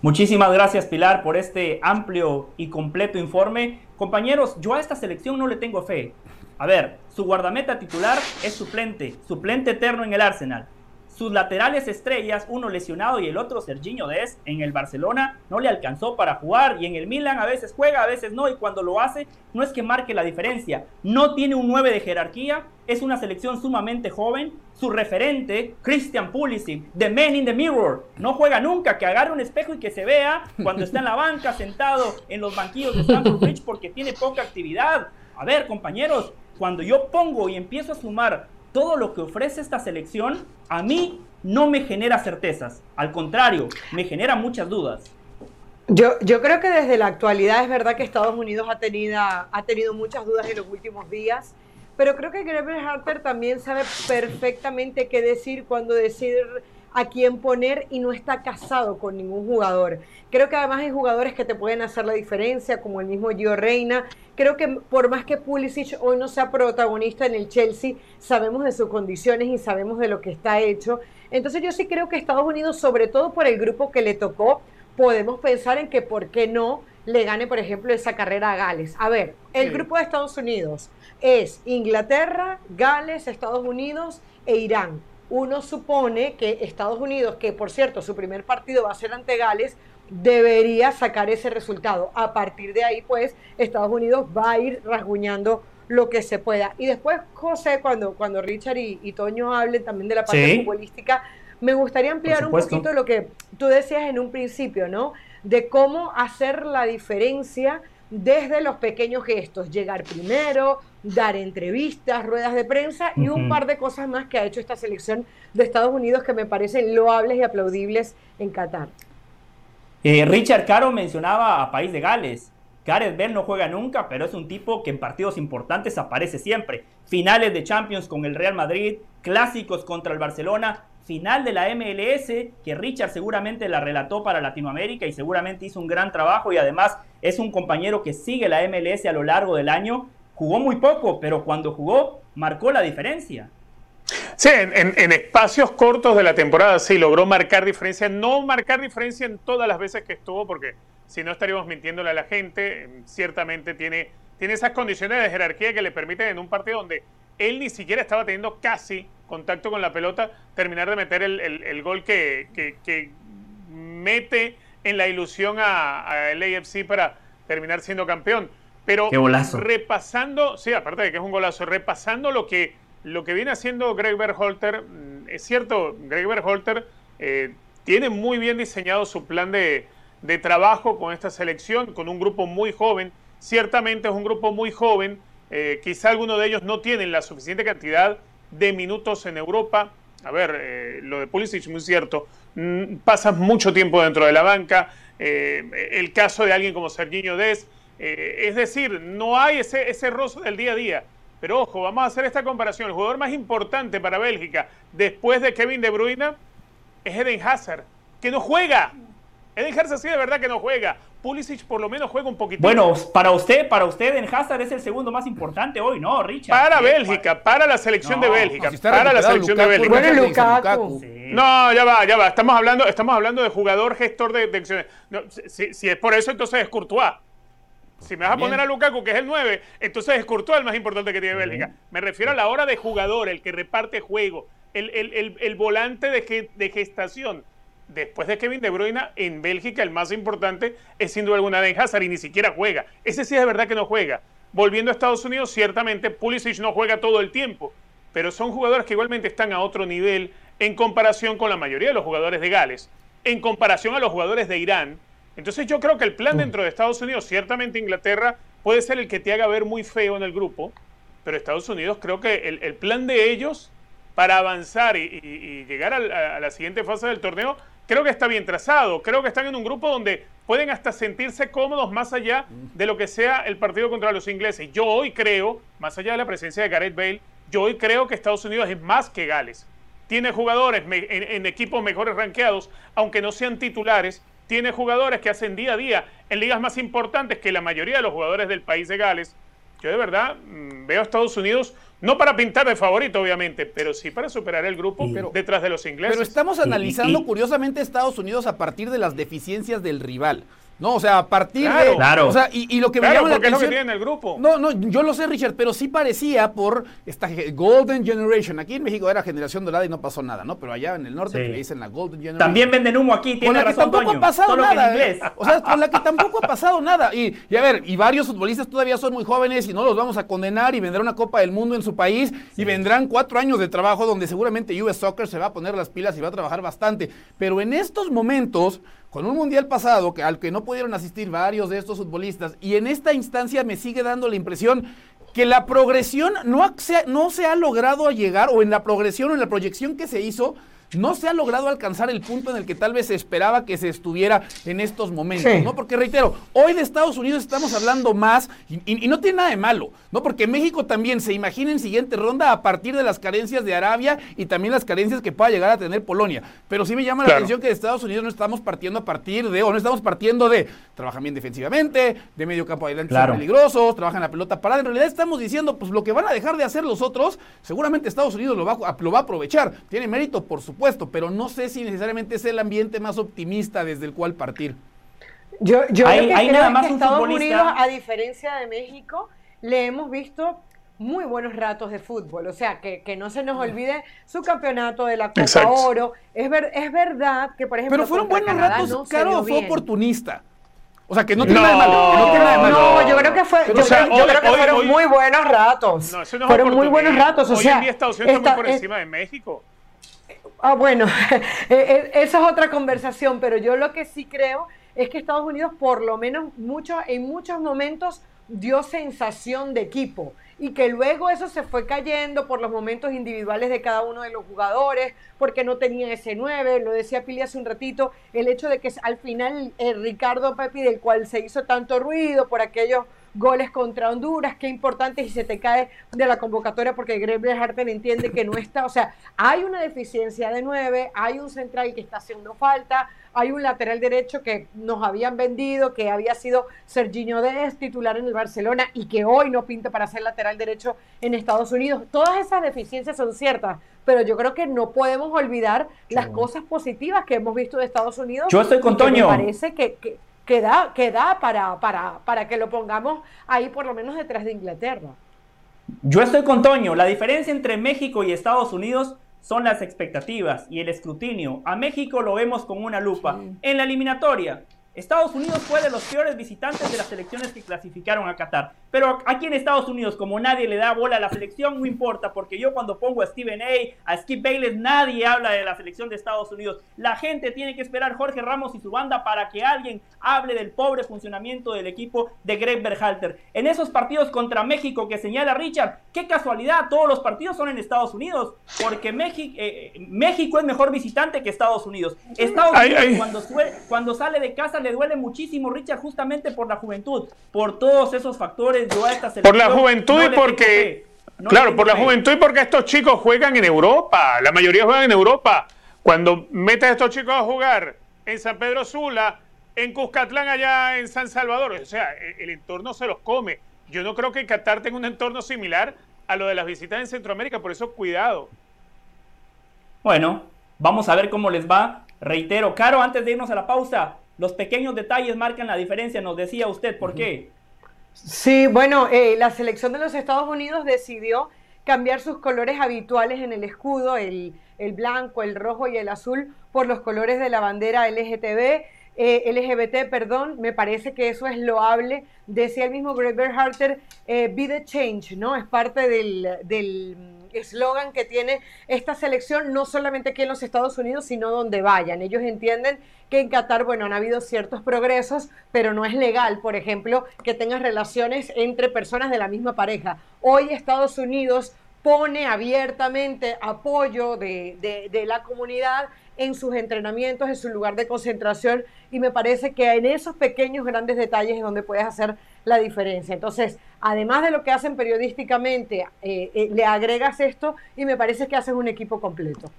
Muchísimas gracias Pilar por este amplio y completo informe. Compañeros, yo a esta selección no le tengo fe. A ver, su guardameta titular es suplente, suplente eterno en el Arsenal. Sus laterales estrellas, uno lesionado y el otro Serginho Dest, en el Barcelona no le alcanzó para jugar y en el Milan a veces juega, a veces no y cuando lo hace no es que marque la diferencia. No tiene un 9 de jerarquía, es una selección sumamente joven. Su referente, Christian Pulisic, The Man in the Mirror, no juega nunca, que agarre un espejo y que se vea cuando está en la banca sentado en los banquillos de Stamford Bridge porque tiene poca actividad. A ver, compañeros, cuando yo pongo y empiezo a sumar todo lo que ofrece esta selección, a mí no me genera certezas. Al contrario, me genera muchas dudas. Yo, yo creo que desde la actualidad es verdad que Estados Unidos ha tenido, ha tenido muchas dudas en los últimos días, pero creo que Greg Harper también sabe perfectamente qué decir cuando decir a quién poner y no está casado con ningún jugador. Creo que además hay jugadores que te pueden hacer la diferencia, como el mismo Gio Reina. Creo que por más que Pulisic hoy no sea protagonista en el Chelsea, sabemos de sus condiciones y sabemos de lo que está hecho. Entonces yo sí creo que Estados Unidos, sobre todo por el grupo que le tocó, podemos pensar en que por qué no le gane, por ejemplo, esa carrera a Gales. A ver, el grupo de Estados Unidos es Inglaterra, Gales, Estados Unidos e Irán. Uno supone que Estados Unidos, que por cierto su primer partido va a ser ante Gales, debería sacar ese resultado. A partir de ahí, pues, Estados Unidos va a ir rasguñando lo que se pueda. Y después, José, cuando, cuando Richard y, Toño hablen también de la parte futbolística, me gustaría ampliar un poquito lo que tú decías en un principio, ¿no? De cómo hacer la diferencia desde los pequeños gestos, llegar primero, dar entrevistas, ruedas de prensa y un par de cosas más que ha hecho esta selección de Estados Unidos que me parecen loables y aplaudibles en Qatar. Eh, Richard Caro mencionaba a País de Gales. Gareth Bell no juega nunca, pero es un tipo que en partidos importantes aparece siempre. Finales de Champions con el Real Madrid, clásicos contra el Barcelona, final de la MLS, que Richard seguramente la relató para Latinoamérica y seguramente hizo un gran trabajo y además es un compañero que sigue la MLS a lo largo del año. Jugó muy poco, pero cuando jugó marcó la diferencia. Sí, en, espacios cortos de la temporada sí logró marcar diferencia, no marcar diferencia en todas las veces que estuvo, porque si no estaríamos mintiéndole a la gente, ciertamente tiene, tiene esas condiciones de jerarquía que le permiten en un partido donde él ni siquiera estaba teniendo casi contacto con la pelota, terminar de meter el, gol que, que, mete en la ilusión a, el AFC para terminar siendo campeón. Pero repasando, sí, aparte de que es un golazo, repasando lo que lo que viene haciendo Greg Berhalter, mm, es cierto, Greg Berhalter eh, tiene muy bien diseñado su plan de, trabajo con esta selección, con un grupo muy joven. Ciertamente es un grupo muy joven, eh, quizá algunos de ellos no tienen la suficiente cantidad de minutos en Europa. A ver, eh, lo de Pulisic es muy cierto, pasas mucho tiempo dentro de la banca, el caso de alguien como Serginho Des, es decir, no hay ese, ese rozo del día a día. Pero ojo, vamos a hacer esta comparación. El jugador más importante para Bélgica después de Kevin De Bruyne es Eden Hazard, que no juega. Eden Hazard sí de verdad que no juega. Pulisic por lo menos juega un poquito. Bueno, para usted, para usted Eden Hazard es el segundo más importante hoy, ¿no, Richard? Para Bélgica, para la selección de Bélgica, para la selección de Bélgica. No, ya va, ya va. Estamos hablando, estamos hablando de jugador gestor de, de si, si, es por eso, entonces es Courtois. Si me vas a poner a Lukaku, que es el 9, entonces es Courtois el más importante que tiene Bélgica. Me refiero a la hora de jugador, el que reparte juego, el, volante de, de, gestación. Después de Kevin De Bruyne, en Bélgica el más importante es sin duda alguna Den Hazard y ni siquiera juega. Ese sí es de verdad que no juega. Volviendo a Estados Unidos, ciertamente Pulisic no juega todo el tiempo, pero son jugadores que igualmente están a otro nivel en comparación con la mayoría de los jugadores de Gales, en comparación a los jugadores de Irán, entonces yo creo que el plan mm. dentro de Estados Unidos, ciertamente Inglaterra puede ser el que te haga ver muy feo en el grupo, pero Estados Unidos creo que el, plan de ellos para avanzar y, llegar a, la siguiente fase del torneo, creo que está bien trazado. Creo que están en un grupo donde pueden hasta sentirse cómodos más allá de lo que sea el partido contra los ingleses. Yo hoy creo, más allá de la presencia de Gareth Bale, yo hoy creo que Estados Unidos es más que Gales. Tiene jugadores en, en equipos mejores ranqueados, aunque no sean titulares, tiene jugadores que hacen día a día en ligas más importantes que la mayoría de los jugadores del país de Gales. Yo de verdad mm, veo a Estados Unidos no para pintar de favorito, obviamente, pero sí para superar el grupo detrás de los ingleses. Pero estamos analizando curiosamente Estados Unidos a partir de las deficiencias del rival. No, o sea, a partir de. Claro. O sea, y, lo que me llama la atención. Es lo que tiene en el grupo. No, no, yo lo sé, Richard, pero sí parecía por esta Golden Generation. Aquí en México era generación dorada y no pasó nada, ¿no? Pero allá en el norte le dicen la Golden Generation. También venden humo aquí, tiene Con la que tampoco ha pasado nada. ¿eh? O sea, con la que tampoco ha pasado nada. Y, y, a ver, y varios futbolistas todavía son muy jóvenes y no los vamos a condenar y vendrá una Copa del Mundo en su país y vendrán cuatro años de trabajo donde seguramente US Soccer se va a poner las pilas y va a trabajar bastante. Pero en estos momentos con un mundial pasado que, al que no pudieron asistir varios de estos futbolistas y en esta instancia me sigue dando la impresión que la progresión no no se ha logrado llegar, o en la progresión o en la proyección que se hizo, no se ha logrado alcanzar el punto en el que tal vez se esperaba que se estuviera en estos momentos, ¿no? Porque reitero, hoy de Estados Unidos estamos hablando más y, no tiene nada de malo, ¿no? Porque México también se imagina en siguiente ronda a partir de las carencias de Arabia y también las carencias que pueda llegar a tener Polonia. Pero sí me llama la atención que de Estados Unidos no estamos partiendo a partir de, o no estamos partiendo de, trabajan bien defensivamente, de medio campo adelante son peligrosos, trabajan la pelota parada. En realidad estamos diciendo, pues lo que van a dejar de hacer los otros, seguramente Estados Unidos lo va, lo va a aprovechar. Tiene mérito, por supuesto pero no sé si necesariamente es el ambiente más optimista desde el cual partir. Yo, yo creo que Estados Unidos, a diferencia de México, le hemos visto muy buenos ratos de fútbol. O sea, que, no se nos olvide su campeonato de la Copa Oro. Es, ver, es verdad que, por ejemplo. Pero fueron buenos ratos, claro, fue oportunista. O sea, que no tiene nada de malo. No, yo creo que fue. Yo, creo, que fueron muy buenos ratos. No, eso no fueron muy buenos ratos. O sea, en día Estados Unidos está muy por encima de México. Ah, bueno, e, e, esa es otra conversación, pero yo lo que sí creo es que Estados Unidos, por lo menos mucho, en muchos momentos, dio sensación de equipo y que luego eso se fue cayendo por los momentos individuales de cada uno de los jugadores, porque no tenían ese 9, lo decía Pili hace un ratito, el hecho de que al final el Ricardo Pepi, del cual se hizo tanto ruido por aquellos goles contra Honduras, qué importante si se te cae de la convocatoria porque Greg Harten entiende que no está, o sea, hay una deficiencia de nueve, hay un central que está haciendo falta, hay un lateral derecho que nos habían vendido, que había sido Serginho Dez, titular en el Barcelona y que hoy no pinta para ser lateral derecho en Estados Unidos. Todas esas deficiencias son ciertas, pero yo creo que no podemos olvidar las cosas positivas que hemos visto de Estados Unidos. Yo estoy con Toño. Me parece que que da, que da para, para, para que lo pongamos ahí por lo menos detrás de Inglaterra. Yo estoy con Toño. La diferencia entre México y Estados Unidos son las expectativas y el escrutinio. A México lo vemos con una lupa. En la eliminatoria, Estados Unidos fue de los peores visitantes de las selecciones que clasificaron a Qatar. Pero aquí en Estados Unidos, como nadie le da bola a la selección, no importa, porque yo cuando pongo a Steven A, a Skip Bayless, nadie habla de la selección de Estados Unidos. La gente tiene que esperar Jorge Ramos y su banda para que alguien hable del pobre funcionamiento del equipo de Greg Berhalter. En esos partidos contra México que señala Richard, qué casualidad, todos los partidos son en Estados Unidos, porque México, eh, México es mejor visitante que Estados Unidos. Estados Unidos Cuando, cuando sale de casa le duele muchísimo, Richard, justamente por la juventud, por todos esos factores. Yo a esta por la juventud y porque. claro, por la juventud y porque estos chicos juegan en Europa. La mayoría juegan en Europa. Cuando metes a estos chicos a jugar en San Pedro Sula, en Cuscatlán, allá en San Salvador, o sea, el, entorno se los come. Yo no creo que Qatar tenga un entorno similar a lo de las visitas en Centroamérica, por eso cuidado. Bueno, vamos a ver cómo les va. Reitero, Caro, antes de irnos a la pausa, los pequeños detalles marcan la diferencia, nos decía usted, ¿por qué? Sí, bueno, eh, la selección de los Estados Unidos decidió cambiar sus colores habituales en el escudo, el, blanco, el rojo y el azul, por los colores de la bandera LGTB. Eh, LGBT, perdón, me parece que eso es loable. Decía el mismo Greg Berharter, eh, be the change, ¿no? Es parte del, del eslogan que tiene esta selección, no solamente aquí en los Estados Unidos, sino donde vayan. Ellos entienden que en Qatar, bueno, han habido ciertos progresos, pero no es legal, por ejemplo, que tengas relaciones entre personas de la misma pareja. Hoy Estados Unidos pone abiertamente apoyo de, de, la comunidad en sus entrenamientos, en su lugar de concentración, y me parece que en esos pequeños, grandes detalles es donde puedes hacer la diferencia. Entonces, además de lo que hacen periodísticamente, eh, eh, le agregas esto y me parece que haces un equipo completo.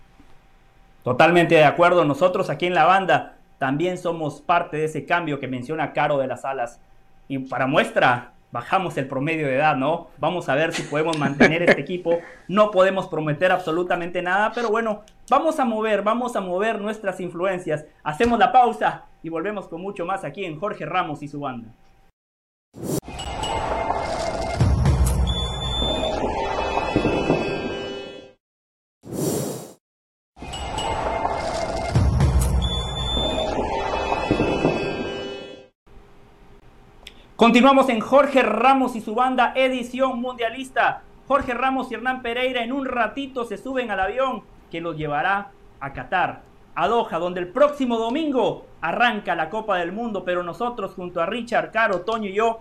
Totalmente de acuerdo. Nosotros aquí en la banda también somos parte de ese cambio que menciona Caro de las Alas. Y para muestra, bajamos el promedio de edad, ¿no? Vamos a ver si podemos mantener este equipo. No podemos prometer absolutamente nada, pero bueno, vamos a mover, vamos a mover nuestras influencias. Hacemos la pausa y volvemos con mucho más aquí en Jorge Ramos y su banda. Continuamos en Jorge Ramos y su banda edición mundialista. Jorge Ramos y Hernán Pereira en un ratito se suben al avión que los llevará a Qatar, a Doha, donde el próximo domingo arranca la Copa del Mundo, pero nosotros junto a Richard, Caro, Toño y yo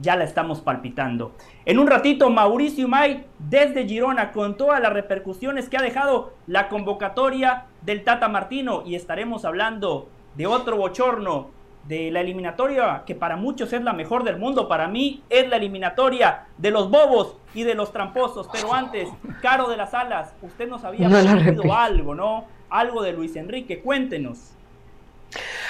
ya la estamos palpitando. En un ratito, Mauricio May desde Girona con todas las repercusiones que ha dejado la convocatoria del Tata Martino y estaremos hablando de otro bochorno de la eliminatoria que para muchos es la mejor del mundo, para mí es la eliminatoria de los bobos y de los tramposos, pero antes, Caro de las Alas, usted nos había no algo, ¿no? Algo de Luis Enrique, cuéntenos.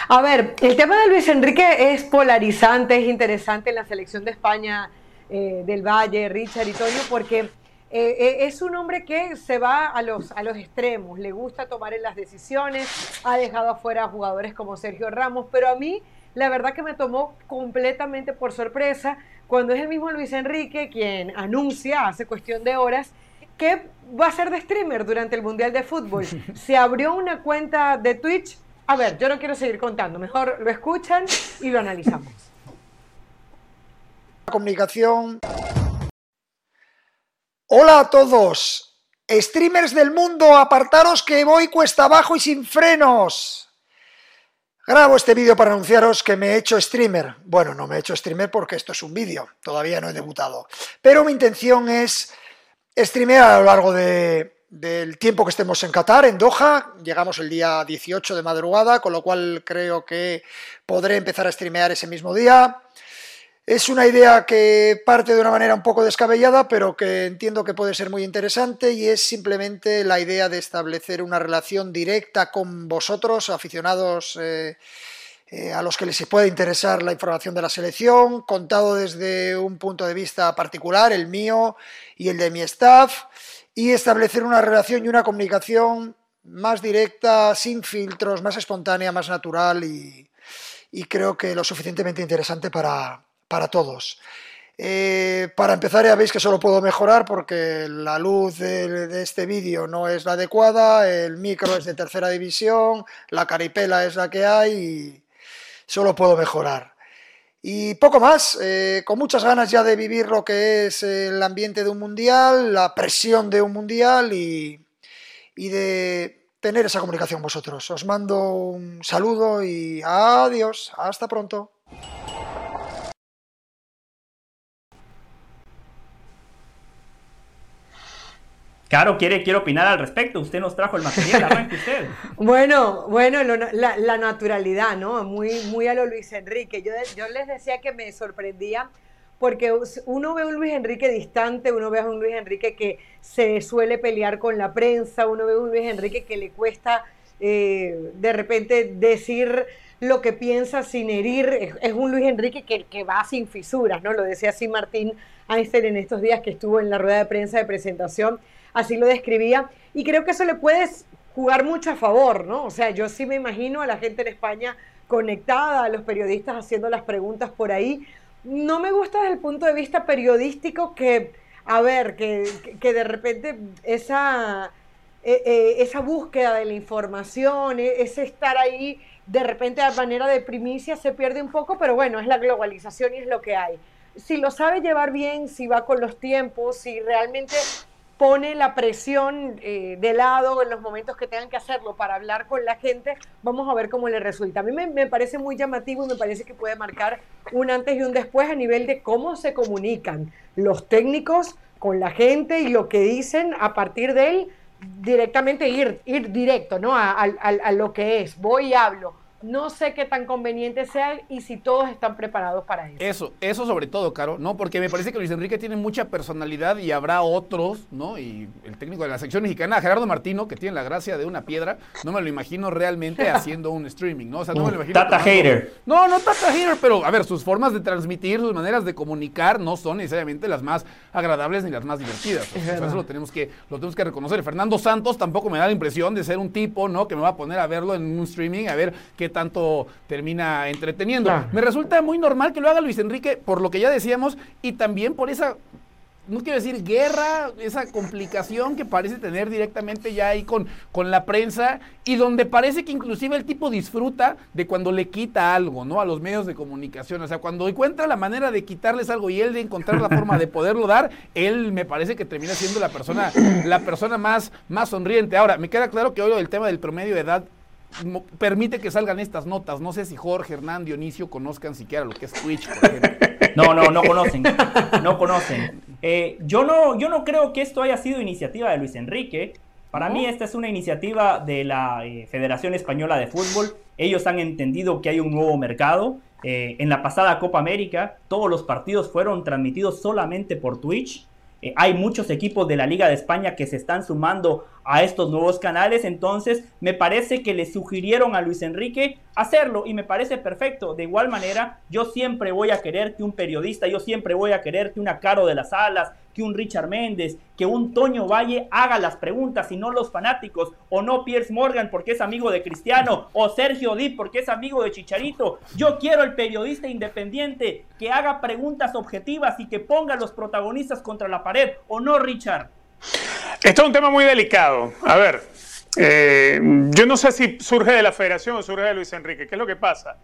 A ver, el tema de Luis Enrique es polarizante, es interesante en la selección de España eh, del Valle, Richard y Toño, porque eh, eh, es un hombre que se va a los, a los extremos, le gusta tomar en las decisiones, ha dejado afuera a jugadores como Sergio Ramos, pero a mí la verdad que me tomó completamente por sorpresa cuando es el mismo Luis Enrique quien anuncia hace cuestión de horas que va a ser de streamer durante el Mundial de Fútbol. Se abrió una cuenta de Twitch a ver, yo no quiero seguir contando, mejor lo escuchan y lo analizamos. Comunicación. Hola a todos. Streamers del mundo, apartaros que voy cuesta abajo y sin frenos. Grabo este vídeo para anunciaros que me he hecho streamer. Bueno, no me he hecho streamer porque esto es un vídeo, todavía no he debutado. Pero mi intención es streamear a lo largo de, del tiempo que estemos en Qatar, en Doha. Llegamos el día 18 de madrugada, con lo cual creo que podré empezar a streamear ese mismo día. Es una idea que parte de una manera un poco descabellada, pero que entiendo que puede ser muy interesante y es simplemente la idea de establecer una relación directa con vosotros, aficionados eh, eh, a los que les puede interesar la información de la selección, contado desde un punto de vista particular, el mío y el de mi staff y establecer una relación y una comunicación más directa, sin filtros, más espontánea, más natural y, creo que lo suficientemente interesante para, todos. Eh, para empezar ya veis que solo puedo mejorar porque la luz de, de este vídeo no es la adecuada, el micro es de tercera división, la caripela es la que hay y solo puedo mejorar. Y poco más, eh, con muchas ganas ya de vivir lo que es el ambiente de un mundial, la presión de un mundial y, y de tener esa comunicación vosotros. Os mando un saludo y adiós, hasta pronto. Caro quiere, quiere opinar al respecto. Usted nos trajo el material, arranque usted. bueno, bueno, la, naturalidad, ¿no? Muy, muy a lo Luis Enrique. Yo, les decía que me sorprendía porque uno ve a un Luis Enrique distante, uno ve a un Luis Enrique que se suele pelear con la prensa, uno ve a un Luis Enrique que le cuesta eh, de repente decir lo que piensa sin herir. Es, un Luis Enrique que, que va sin fisuras, ¿no? Lo decía así Martín Einstein en estos días que estuvo en la rueda de prensa de presentación así lo describía, y creo que eso le puede jugar mucho a favor, ¿no? O sea, yo sí me imagino a la gente en España conectada, a los periodistas haciendo las preguntas por ahí. No me gusta desde el punto de vista periodístico que, a ver, que, que de repente esa, e, e, esa búsqueda de la información, e, ese estar ahí de repente de manera de primicia se pierde un poco, pero bueno, es la globalización y es lo que hay. Si lo sabe llevar bien, si va con los tiempos, si realmente pone la presión eh, de lado en los momentos que tengan que hacerlo para hablar con la gente, vamos a ver cómo le resulta. A mí me, parece muy llamativo y me parece que puede marcar un antes y un después a nivel de cómo se comunican los técnicos con la gente y lo que dicen a partir de él, directamente ir, ir directo ¿no? a, a lo que es, voy y hablo no sé qué tan conveniente sea y si todos están preparados para eso. Eso, eso sobre todo, Caro, ¿no? Porque me parece que Luis Enrique tiene mucha personalidad y habrá otros, ¿no? Y el técnico de la sección mexicana, Gerardo Martino, que tiene la gracia de una piedra, no me lo imagino realmente haciendo un streaming, ¿no? O sea, no me lo imagino. Tata hater. No, no tata hater, pero a ver, sus formas de transmitir, sus maneras de comunicar no son necesariamente las más agradables ni las más divertidas. eso lo tenemos que, lo tenemos que reconocer. Fernando Santos tampoco me da la impresión de ser un tipo, ¿no? Que me va a poner a verlo en un streaming, a ver qué tanto termina entreteniendo. Me resulta muy normal que lo haga Luis Enrique por lo que ya decíamos y también por esa no quiero decir guerra, esa complicación que parece tener directamente ya ahí con, con la prensa y donde parece que inclusive el tipo disfruta de cuando le quita algo, ¿no? A los medios de comunicación. O sea, cuando encuentra la manera de quitarles algo y él de encontrar la forma de poderlo dar, él me parece que termina siendo la persona, la persona más, más sonriente. Ahora, me queda claro que hoy el tema del promedio de edad permite que salgan estas notas. No sé si Jorge, Hernán, Dionisio conozcan siquiera lo que es Twitch, por ejemplo. No, no, no conocen. No conocen. Eh, yo, no, yo no creo que esto haya sido iniciativa de Luis Enrique. Para mí esta es una iniciativa de la eh, Federación Española de Fútbol. Ellos han entendido que hay un nuevo mercado. Eh, en la pasada Copa América, todos los partidos fueron transmitidos solamente por Twitch. Eh, hay muchos equipos de la Liga de España que se están sumando a estos nuevos canales, entonces me parece que le sugirieron a Luis Enrique hacerlo y me parece perfecto. De igual manera, yo siempre voy a querer que un periodista, yo siempre voy a querer que una Caro de las Alas, que un Richard Méndez, que un Toño Valle haga las preguntas y no los fanáticos, o no Piers Morgan porque es amigo de Cristiano, o Sergio Dip porque es amigo de Chicharito. Yo quiero el periodista independiente que haga preguntas objetivas y que ponga a los protagonistas contra la pared, o no, Richard. Esto es un tema muy delicado. A ver, eh, yo no sé si surge de la federación o surge de Luis Enrique. ¿Qué es lo que pasa?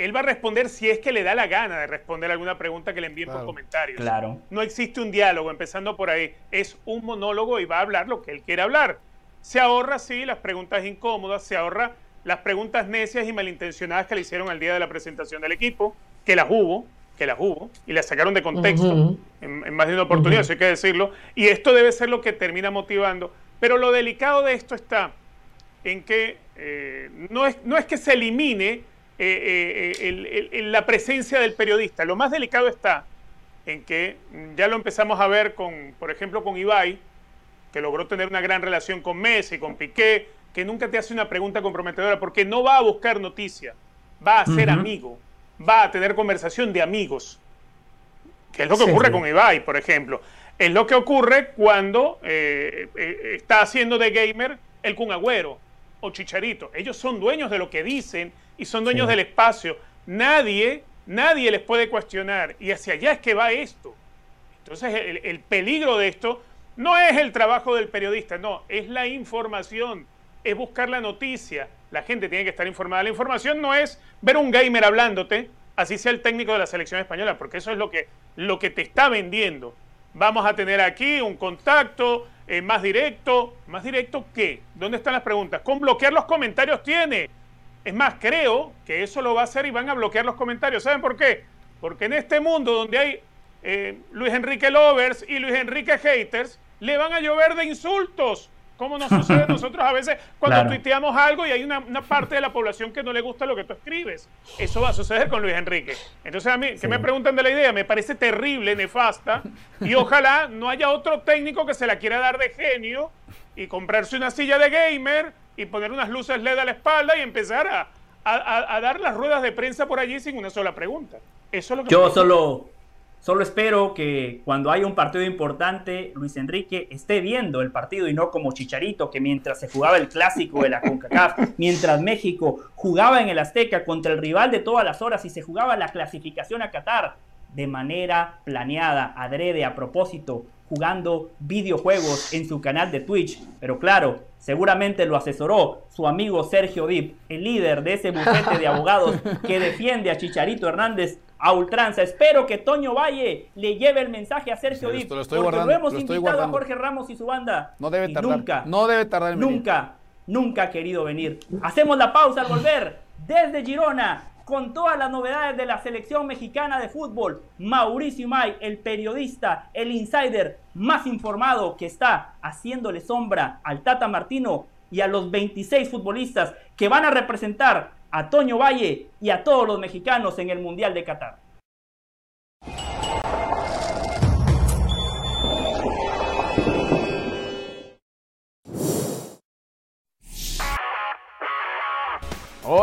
Él va a responder si es que le da la gana de responder alguna pregunta que le envíen por comentarios. Claro. No existe un diálogo, empezando por ahí. Es un monólogo y va a hablar lo que él quiere hablar. Se ahorra, sí, las preguntas incómodas, se ahorra las preguntas necias y malintencionadas que le hicieron al día de la presentación del equipo, que las hubo, que las hubo, y las sacaron de contexto en, más de una oportunidad, hay que decirlo. Y esto debe ser lo que termina motivando. Pero lo delicado de esto está en que eh, no, es, no es que se elimine eh, eh, la presencia del periodista. Lo más delicado está en que ya lo empezamos a ver con, por ejemplo, con Ibai, que logró tener una gran relación con Messi, con Piqué, que nunca te hace una pregunta comprometedora porque no va a buscar noticia, va a ser amigo, va a tener conversación de amigos, que es lo que ocurre con Ibai, por ejemplo. Es lo que ocurre cuando eh, está haciendo de gamer el Kun Agüero o Chicharito. Ellos son dueños de lo que dicen y son dueños del espacio. Nadie, nadie les puede cuestionar. Y hacia allá es que va esto. Entonces el, peligro de esto no es el trabajo del periodista, no, es la información, es buscar la noticia. La gente tiene que estar informada. La información no es ver un gamer hablándote, así sea el técnico de la selección española, porque eso es lo que, lo que te está vendiendo. Vamos a tener aquí un contacto eh, más directo. ¿Más directo qué? ¿Dónde están las preguntas? Con bloquear los comentarios tiene. Es más, creo que eso lo va a hacer y van a bloquear los comentarios. ¿Saben por qué? Porque en este mundo donde hay eh, Luis Enrique Lovers y Luis Enrique Haters, le van a llover de insultos. Como nos sucede a nosotros a veces cuando tuiteamos algo y hay una, parte de la población que no le gusta lo que tú escribes. Eso va a suceder con Luis Enrique. Entonces a mí, que me preguntan de la idea? Me parece terrible, nefasta, y ojalá no haya otro técnico que se la quiera dar de genio y comprarse una silla de gamer y poner unas luces LED a la espalda y empezar a, a, dar las ruedas de prensa por allí sin una sola pregunta. Eso es lo que Yo solo, solo espero que cuando haya un partido importante, Luis Enrique esté viendo el partido y no como Chicharito, que mientras se jugaba el clásico de la CONCACAF, mientras México jugaba en el Azteca contra el rival de todas las horas y se jugaba la clasificación a Qatar de manera planeada, adrede, a propósito, jugando videojuegos en su canal de Twitch. Pero claro, seguramente lo asesoró su amigo Sergio Dip, el líder de ese bufete de abogados que defiende a Chicharito Hernández a ultranza. Espero que Toño Valle le lleve el mensaje a Sergio Dip. Lo porque lo hemos invitado a Jorge Ramos y su banda. No debe tardar. Nunca, no debe tardar en Nunca, nunca ha querido venir. Hacemos la pausa al volver desde Girona con todas las novedades de la selección mexicana de fútbol. Mauricio May, el periodista, el insider más informado que está haciéndole sombra al Tata Martino y a los 26 futbolistas que van a representar a Toño Valle y a todos los mexicanos en el Mundial de Qatar.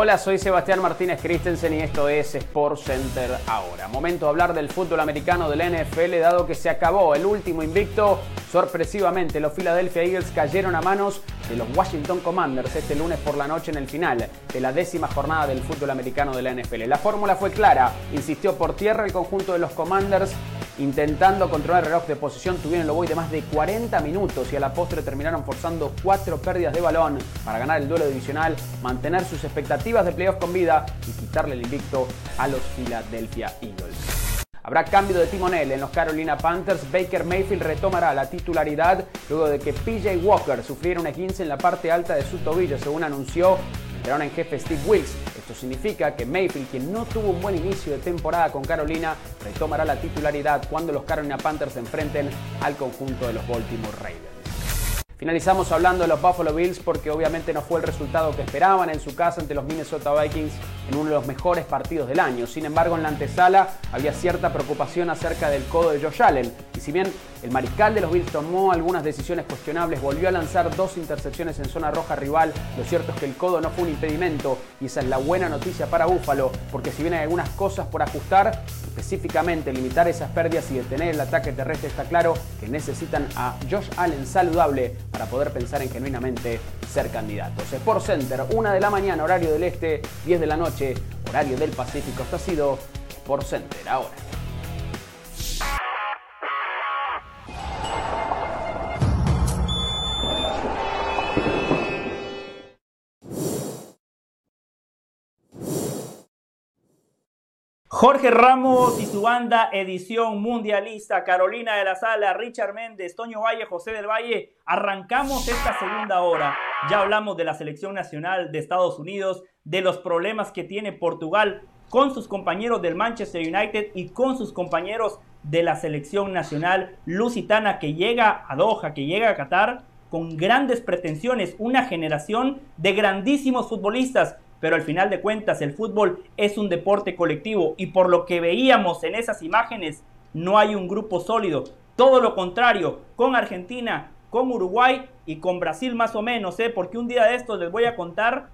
Hola, soy Sebastián Martínez Christensen y esto es Sport Center ahora. Momento de hablar del fútbol americano del NFL, dado que se acabó el último invicto. Sorpresivamente, los Philadelphia Eagles cayeron a manos de los Washington Commanders este lunes por la noche en el final de la décima jornada del fútbol americano de la NFL. La fórmula fue clara, insistió por tierra el conjunto de los Commanders intentando controlar el reloj de posición, tuvieron el boy de más de 40 minutos y a la postre terminaron forzando cuatro pérdidas de balón para ganar el duelo divisional, mantener sus expectativas de playoff con vida y quitarle el invicto a los Philadelphia Eagles. Habrá cambio de timonel en los Carolina Panthers. Baker Mayfield retomará la titularidad luego de que PJ Walker sufriera una 15 en la parte alta de su tobillo, según anunció entrenador en jefe Steve Wilkes. Esto significa que Mayfield, quien no tuvo un buen inicio de temporada con Carolina, retomará la titularidad cuando los Carolina Panthers se enfrenten al conjunto de los Baltimore Ravens. Finalizamos hablando de los Buffalo Bills porque obviamente no fue el resultado que esperaban en su casa ante los Minnesota Vikings en uno de los mejores partidos del año. Sin embargo, en la antesala había cierta preocupación acerca del codo de Josh Allen. Y si bien el mariscal de los Bills tomó algunas decisiones cuestionables, volvió a lanzar dos intercepciones en zona roja rival, lo cierto es que el codo no fue un impedimento y esa es la buena noticia para Buffalo, porque si bien hay algunas cosas por ajustar, específicamente limitar esas pérdidas y detener el ataque terrestre, está claro que necesitan a Josh Allen saludable para poder pensar en genuinamente ser candidatos. Sport Center, una de la mañana, horario del este, 10 de la noche, horario del Pacífico. Esto ha sido Sport Center ahora. Jorge Ramos y su banda edición mundialista, Carolina de la Sala, Richard Méndez, Toño Valle, José del Valle. Arrancamos esta segunda hora. Ya hablamos de la selección nacional de Estados Unidos, de los problemas que tiene Portugal con sus compañeros del Manchester United y con sus compañeros de la selección nacional lusitana que llega a Doha, que llega a Qatar con grandes pretensiones, una generación de grandísimos futbolistas pero al final de cuentas el fútbol es un deporte colectivo y por lo que veíamos en esas imágenes no hay un grupo sólido. Todo lo contrario, con Argentina, con Uruguay y con Brasil más o menos, ¿eh? porque un día de estos les voy a contar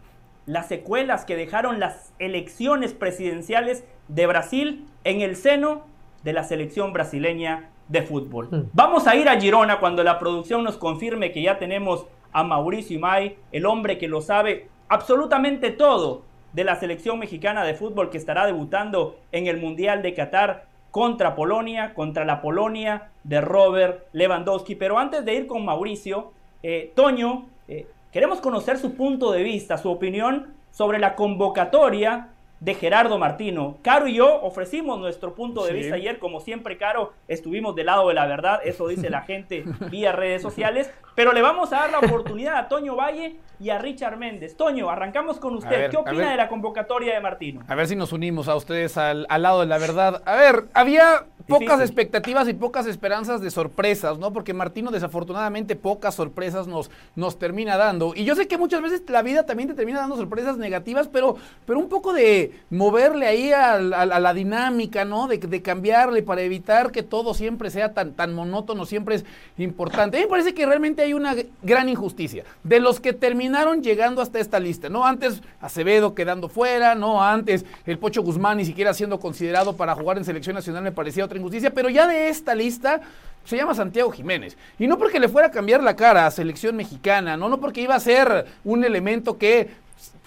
las secuelas que dejaron las elecciones presidenciales de Brasil en el seno de la selección brasileña de fútbol. Mm. Vamos a ir a Girona cuando la producción nos confirme que ya tenemos a Mauricio Imay, el hombre que lo sabe absolutamente todo de la selección mexicana de fútbol que estará debutando en el Mundial de Qatar contra Polonia, contra la Polonia de Robert Lewandowski. Pero antes de ir con Mauricio, eh, Toño, eh, queremos conocer su punto de vista, su opinión sobre la convocatoria de Gerardo Martino. Caro y yo ofrecimos nuestro punto de vista ayer, como siempre, Caro, estuvimos del lado de la verdad, eso dice la gente vía redes sociales, pero le vamos a dar la oportunidad a Toño Valle y a Richard Méndez. Toño, arrancamos con usted. ¿Qué opina de la convocatoria de Martino? A ver si nos unimos a ustedes al, al lado de la verdad. A ver, había pocas expectativas y pocas esperanzas de sorpresas, ¿no? Porque Martino desafortunadamente pocas sorpresas nos, nos termina dando. Y yo sé que muchas veces la vida también te termina dando sorpresas negativas, pero, pero un poco de moverle ahí a, la dinámica, ¿no? De, de, cambiarle para evitar que todo siempre sea tan, tan monótono, siempre es importante. A mí me parece que realmente hay una gran injusticia. De los que terminaron llegando hasta esta lista, ¿no? Antes Acevedo quedando fuera, ¿no? Antes el Pocho Guzmán ni siquiera siendo considerado para jugar en selección nacional me parecía otra injusticia, pero ya de esta lista se llama Santiago Jiménez. Y no porque le fuera a cambiar la cara a selección mexicana, no, no porque iba a ser un elemento que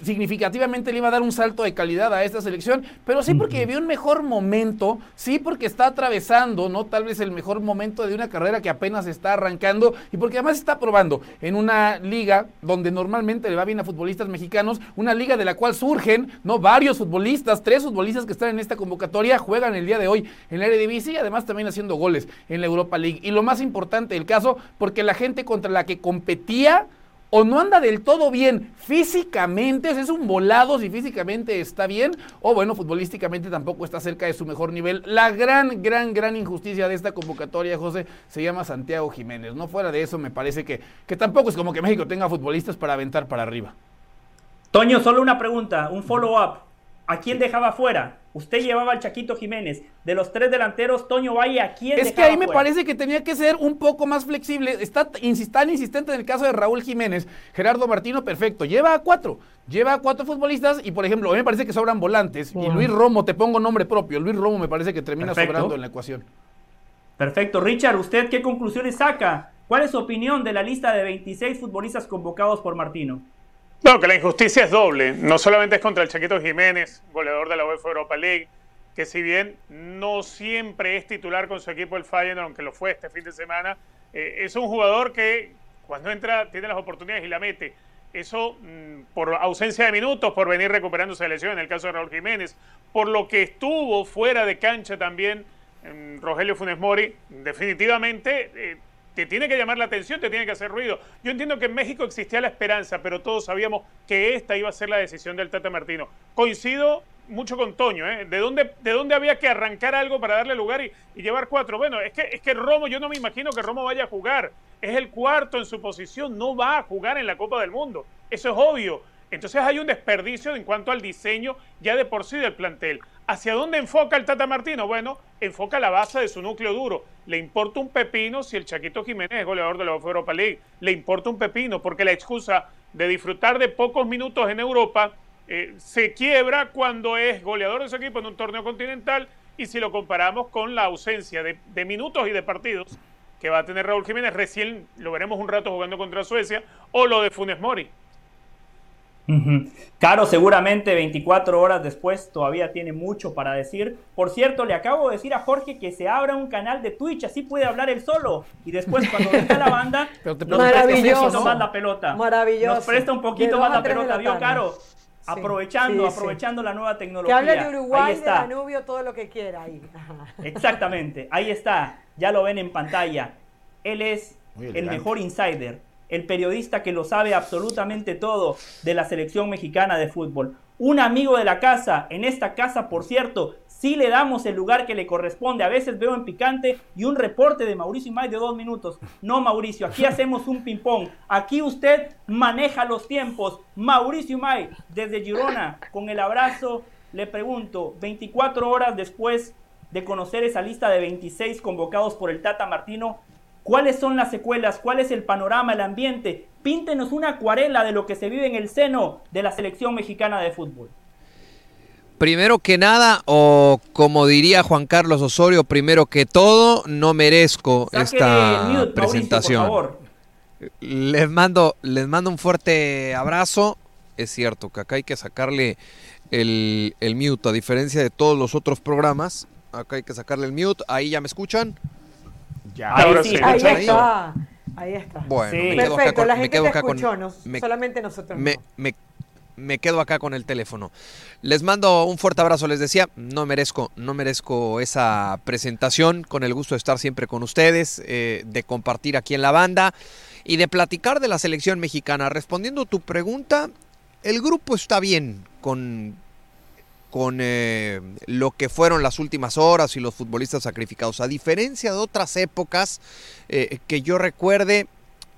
significativamente le iba a dar un salto de calidad a esta selección, pero sí porque vio un mejor momento, sí porque está atravesando, ¿no? Tal vez el mejor momento de una carrera que apenas está arrancando y porque además está probando en una liga donde normalmente le va bien a futbolistas mexicanos, una liga de la cual surgen, ¿no? Varios futbolistas, tres futbolistas que están en esta convocatoria juegan el día de hoy en la Eredivisie y además también haciendo goles en la Europa League. Y lo más importante del caso, porque la gente contra la que competía o no anda del todo bien físicamente, es un volado si físicamente está bien, o bueno, futbolísticamente tampoco está cerca de su mejor nivel. La gran, gran, gran injusticia de esta convocatoria, José, se llama Santiago Jiménez. No fuera de eso, me parece que, que tampoco es como que México tenga futbolistas para aventar para arriba. Toño, solo una pregunta, un follow-up. ¿A quién dejaba fuera? Usted llevaba al Chaquito Jiménez. De los tres delanteros, Toño Valle, ¿a quién Es que ahí me parece que tenía que ser un poco más flexible. Está tan insistente en el caso de Raúl Jiménez. Gerardo Martino, perfecto. Lleva a cuatro. Lleva a cuatro futbolistas y, por ejemplo, a mí me parece que sobran volantes. Y Luis Romo, te pongo nombre propio. Luis Romo me parece que termina sobrando en la ecuación. Perfecto. Richard, ¿usted qué conclusiones saca? ¿Cuál es su opinión de la lista de 26 futbolistas convocados por Martino? No, que la injusticia es doble. No solamente es contra el Chaquito Jiménez, goleador de la UEFA Europa League, que si bien no siempre es titular con su equipo el Feyenoord, aunque lo fue este fin de semana, eh, es un jugador que cuando entra tiene las oportunidades y la mete. Eso mm, por ausencia de minutos, por venir recuperando su lesión, en el caso de Raúl Jiménez, por lo que estuvo fuera de cancha también Rogelio Funes Mori, definitivamente eh, te tiene que llamar la atención, te tiene que hacer ruido. Yo entiendo que en México existía la esperanza, pero todos sabíamos que esta iba a ser la decisión del Tata Martino. Coincido mucho con Toño, ¿eh? ¿De dónde, ¿De dónde había que arrancar algo para darle lugar y, llevar cuatro? Bueno, es que, es que Romo, yo no me imagino que Romo vaya a jugar. Es el cuarto en su posición, no va a jugar en la Copa del Mundo. Eso es obvio. Entonces hay un desperdicio en cuanto al diseño ya de por sí del plantel. ¿Hacia dónde enfoca el Tata Martino? Bueno, enfoca la base de su núcleo duro. Le importa un pepino si el Chaquito Jiménez es goleador de la Europa League. Le importa un pepino porque la excusa de disfrutar de pocos minutos en Europa eh, se quiebra cuando es goleador de su equipo en un torneo continental y si lo comparamos con la ausencia de, de minutos y de partidos que va a tener Raúl Jiménez, recién lo veremos un rato jugando contra Suecia, o lo de Funes Mori. Caro seguramente 24 horas después todavía tiene mucho para decir. Por cierto, le acabo de decir a Jorge que se abra un canal de Twitch, así puede hablar él solo. Y después cuando venga la banda, nos presta más la pelota. Maravilloso. Nos presta un poquito más la pelota, ¿vio, Caro? aprovechando, aprovechando la nueva tecnología. Que hable de Uruguay, de Danubio, todo lo que quiera ahí. Exactamente, ahí está. Ya lo ven en pantalla. Él es el mejor insider el periodista que lo sabe absolutamente todo de la selección mexicana de fútbol. Un amigo de la casa, en esta casa, por cierto, sí le damos el lugar que le corresponde. A veces veo en picante y un reporte de Mauricio Imay de dos minutos. No, Mauricio, aquí hacemos un ping-pong. Aquí usted maneja los tiempos. Mauricio Imay, desde Girona, con el abrazo, le pregunto, 24 horas después de conocer esa lista de 26 convocados por el Tata Martino, ¿Cuáles son las secuelas? ¿Cuál es el panorama, el ambiente? Píntenos una acuarela de lo que se vive en el seno de la selección mexicana de fútbol. Primero que nada, o como diría Juan Carlos Osorio, primero que todo, no merezco esta presentación. Les mando, les mando un fuerte abrazo. Es cierto que acá hay que sacarle el, el mute, a diferencia de todos los otros programas. Acá hay que sacarle el mute. Ahí ya me escuchan. Ahí, está. Ahí está. Bueno, Perfecto, la gente te escuchó, no, solamente nosotros. Me, me, quedo acá con el teléfono. Les mando un fuerte abrazo, les decía, no merezco, no merezco esa presentación, con el gusto de estar siempre con ustedes, eh, de compartir aquí en la banda y de platicar de la selección mexicana. Respondiendo a tu pregunta, el grupo está bien con con eh, lo que fueron las últimas horas y los futbolistas sacrificados. A diferencia de otras épocas eh, que yo recuerde,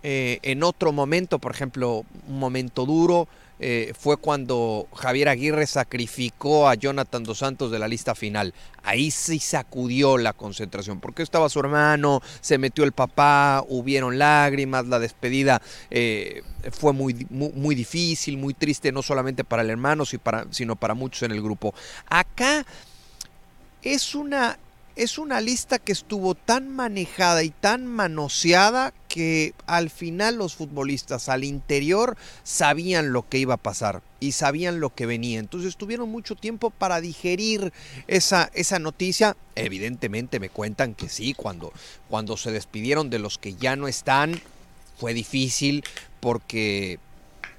eh, en otro momento, por ejemplo, un momento duro, eh, fue cuando Javier Aguirre sacrificó a Jonathan Dos Santos de la lista final. Ahí sí sacudió la concentración, porque estaba su hermano, se metió el papá, hubieron lágrimas, la despedida eh, fue muy, muy, difícil, muy triste, no solamente para el hermano, sino para muchos en el grupo. Acá es una es una lista que estuvo tan manejada y tan manoseada que al final los futbolistas al interior sabían lo que iba a pasar y sabían lo que venía. Entonces tuvieron mucho tiempo para digerir esa, esa noticia. Evidentemente me cuentan que sí, cuando, cuando se despidieron de los que ya no están, fue difícil porque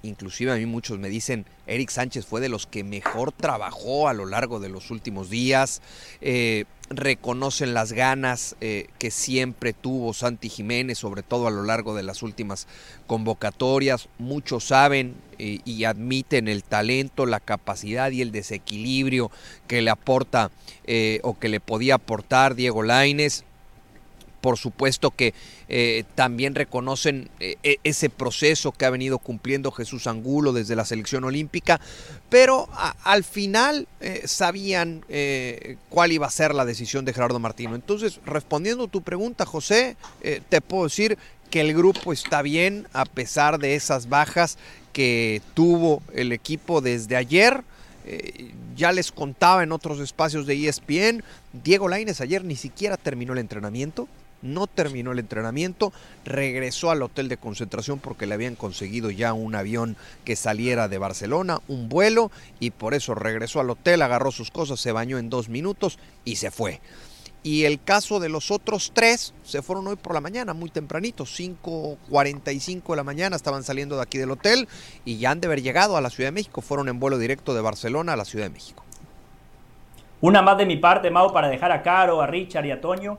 inclusive a mí muchos me dicen, Eric Sánchez fue de los que mejor trabajó a lo largo de los últimos días. Eh, reconocen las ganas eh, que siempre tuvo Santi Jiménez, sobre todo a lo largo de las últimas convocatorias. Muchos saben eh, y admiten el talento, la capacidad y el desequilibrio que le aporta eh, o que le podía aportar Diego Laines por supuesto que eh, también reconocen eh, e, ese proceso que ha venido cumpliendo Jesús Angulo desde la selección olímpica, pero al final eh, sabían cuál iba a ser la decisión de Gerardo Martino. Entonces, respondiendo tu pregunta, José, te puedo decir que el grupo está bien a pesar de esas bajas que tuvo el equipo desde ayer. ya les contaba en otros espacios de ESPN, Diego Laines ayer ni siquiera terminó el entrenamiento no terminó el entrenamiento, regresó al hotel de concentración porque le habían conseguido ya un avión que saliera de Barcelona, un vuelo, y por eso regresó al hotel, agarró sus cosas, se bañó en dos minutos y se fue. Y el caso de los otros tres se fueron hoy por la mañana, muy tempranito, 5.45 de la mañana, estaban saliendo de aquí del hotel y ya han de haber llegado a la Ciudad de México, fueron en vuelo directo de Barcelona a la Ciudad de México. Una más de mi parte, Mau, para dejar a Caro, a Richard y a Toño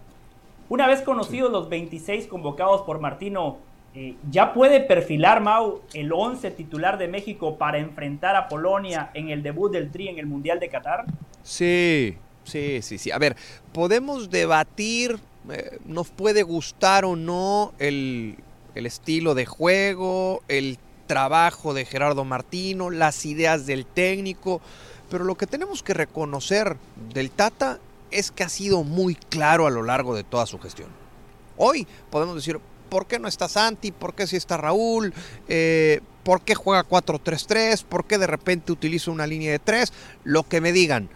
Una vez conocidos los 26 convocados por Martino, eh, ¿ya puede perfilar Mau el 11 titular de México para enfrentar a Polonia en el debut del Tri en el Mundial de Qatar? Sí, sí, sí, sí. A ver, podemos debatir, eh, nos puede gustar o no el, el estilo de juego, el trabajo de Gerardo Martino, las ideas del técnico, pero lo que tenemos que reconocer del Tata es que ha sido muy claro a lo largo de toda su gestión. Hoy podemos decir, ¿por qué no está Santi? ¿Por qué sí está Raúl? Eh, ¿Por qué juega 4-3-3? ¿Por qué de repente utiliza una línea de 3? Lo que me digan.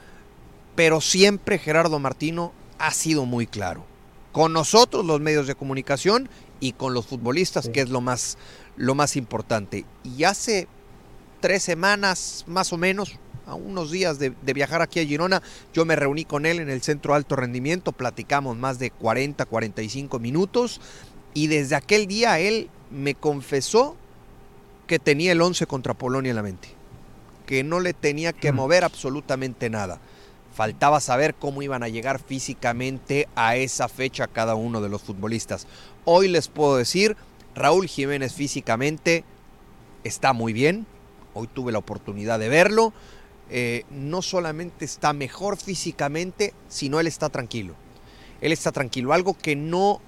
Pero siempre Gerardo Martino ha sido muy claro. Con nosotros, los medios de comunicación, y con los futbolistas, que es lo más, lo más importante. Y hace tres semanas, más o menos, a unos días de, viajar aquí a Girona, yo me reuní con él en el centro alto rendimiento, platicamos más de 40, 45 minutos y desde aquel día él me confesó que tenía el 11 contra Polonia en la mente, que no le tenía que mm. mover absolutamente nada. Faltaba saber cómo iban a llegar físicamente a esa fecha cada uno de los futbolistas. Hoy les puedo decir, Raúl Jiménez físicamente está muy bien. Hoy tuve la oportunidad de verlo. Eh, no solamente está mejor físicamente, sino él está tranquilo. Él está tranquilo, algo que no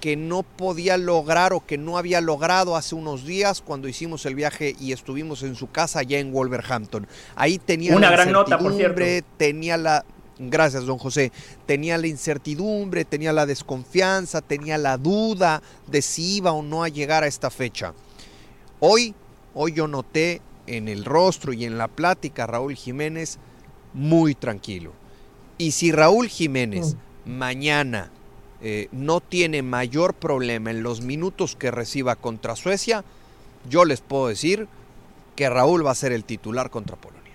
que no podía lograr o que no había logrado hace unos días cuando hicimos el viaje y estuvimos en su casa allá en Wolverhampton. Ahí tenía una gran nota, por cierto. Tenía la Gracias, don José. Tenía la incertidumbre, tenía la desconfianza, tenía la duda de si iba o no a llegar a esta fecha. Hoy, hoy yo noté en el rostro y en la plática Raúl Jiménez muy tranquilo. Y si Raúl Jiménez mm. mañana eh, no tiene mayor problema en los minutos que reciba contra Suecia, yo les puedo decir que Raúl va a ser el titular contra Polonia.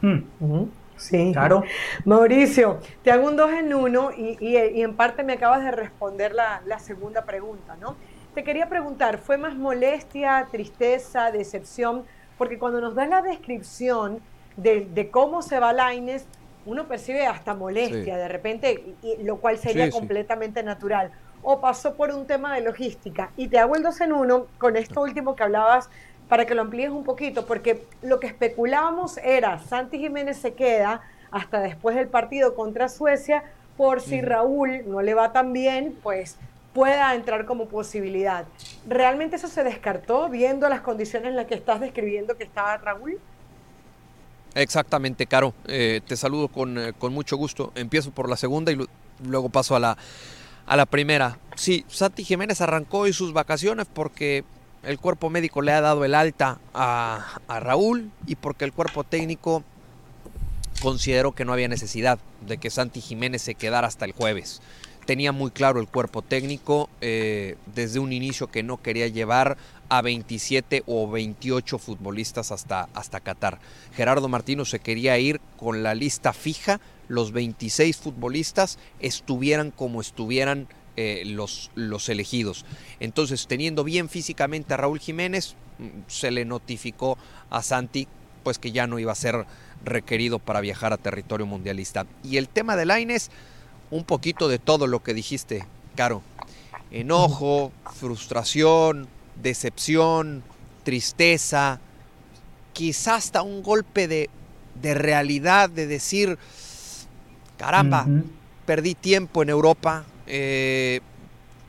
Hmm. Sí. Claro. Mauricio, te hago un dos en uno y, en parte me acabas de responder la, la segunda pregunta, ¿no? Te quería preguntar, ¿fue más molestia, tristeza, decepción? Porque cuando nos das la descripción de, cómo se va Laines, uno percibe hasta molestia de repente, lo cual sería completamente natural. O pasó por un tema de logística. Y te hago el dos en uno con esto último que hablabas para que lo amplíes un poquito, porque lo que especulábamos era, Santi Jiménez se queda hasta después del partido contra Suecia, por si Raúl no le va tan bien, pues pueda entrar como posibilidad. ¿Realmente eso se descartó viendo las condiciones en las que estás describiendo que estaba Raúl? Exactamente, Caro. Eh, te saludo con, eh, con, mucho gusto. Empiezo por la segunda y luego paso a la, a la primera. Sí, Santi Jiménez arrancó hoy sus vacaciones porque el cuerpo médico le ha dado el alta a, a Raúl y porque el cuerpo técnico consideró que no había necesidad de que Santi Jiménez se quedara hasta el jueves tenía muy claro el cuerpo técnico eh, desde un inicio que no quería llevar a 27 o 28 futbolistas hasta, hasta Qatar. Gerardo Martino se quería ir con la lista fija, los 26 futbolistas estuvieran como estuvieran eh, los, los elegidos. Entonces, teniendo bien físicamente a Raúl Jiménez, mm, se le notificó a Santi pues que ya no iba a ser requerido para viajar a territorio mundialista. Y el tema de Laines, un poquito de todo lo que dijiste, Caro. Enojo, frustración, decepción, tristeza, quizás hasta un golpe de, de realidad, de decir, caramba, perdí tiempo en Europa, eh,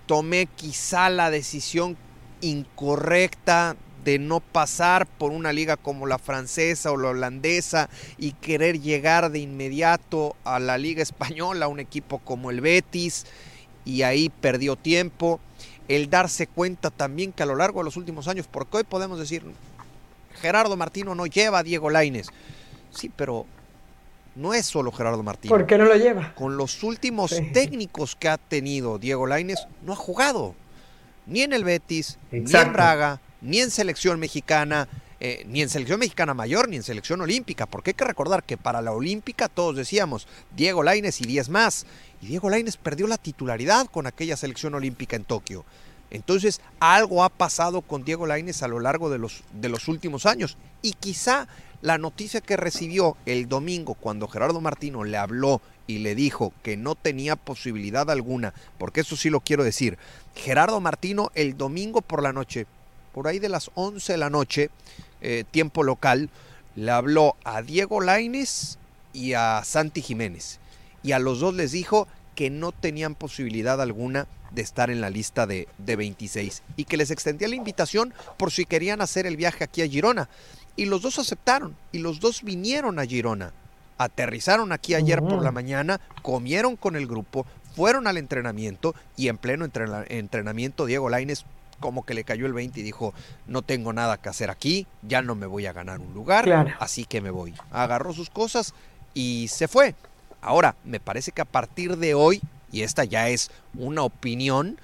tomé quizá la decisión incorrecta de no pasar por una liga como la francesa o la holandesa y querer llegar de inmediato a la liga española, un equipo como el Betis, y ahí perdió tiempo. El darse cuenta también que a lo largo de los últimos años, porque hoy podemos decir, Gerardo Martino no lleva a Diego Laines. Sí, pero no es solo Gerardo Martino. ¿Por qué no lo lleva? Con los últimos técnicos que ha tenido Diego Laines, no ha jugado. Ni en el Betis, ni en Braga, ni en selección mexicana, eh, ni en selección mexicana mayor, ni en selección olímpica, porque hay que recordar que para la olímpica todos decíamos Diego Laines y 10 más, y Diego Laines perdió la titularidad con aquella selección olímpica en Tokio. Entonces, algo ha pasado con Diego Laines a lo largo de los, de los últimos años, y quizá la noticia que recibió el domingo cuando Gerardo Martino le habló y le dijo que no tenía posibilidad alguna, porque eso sí lo quiero decir, Gerardo Martino el domingo por la noche, por ahí de las 11 de la noche, eh, tiempo local, le habló a Diego Laines y a Santi Jiménez. Y a los dos les dijo que no tenían posibilidad alguna de estar en la lista de, de 26 y que les extendía la invitación por si querían hacer el viaje aquí a Girona. Y los dos aceptaron y los dos vinieron a Girona. Aterrizaron aquí ayer por la mañana, comieron con el grupo, fueron al entrenamiento y en pleno entrenamiento Diego Laines como que le cayó el 20 y dijo, no tengo nada que hacer aquí, ya no me voy a ganar un lugar, así que me voy. Agarró sus cosas y se fue. Ahora, me parece que a partir de hoy, y esta ya es una opinión,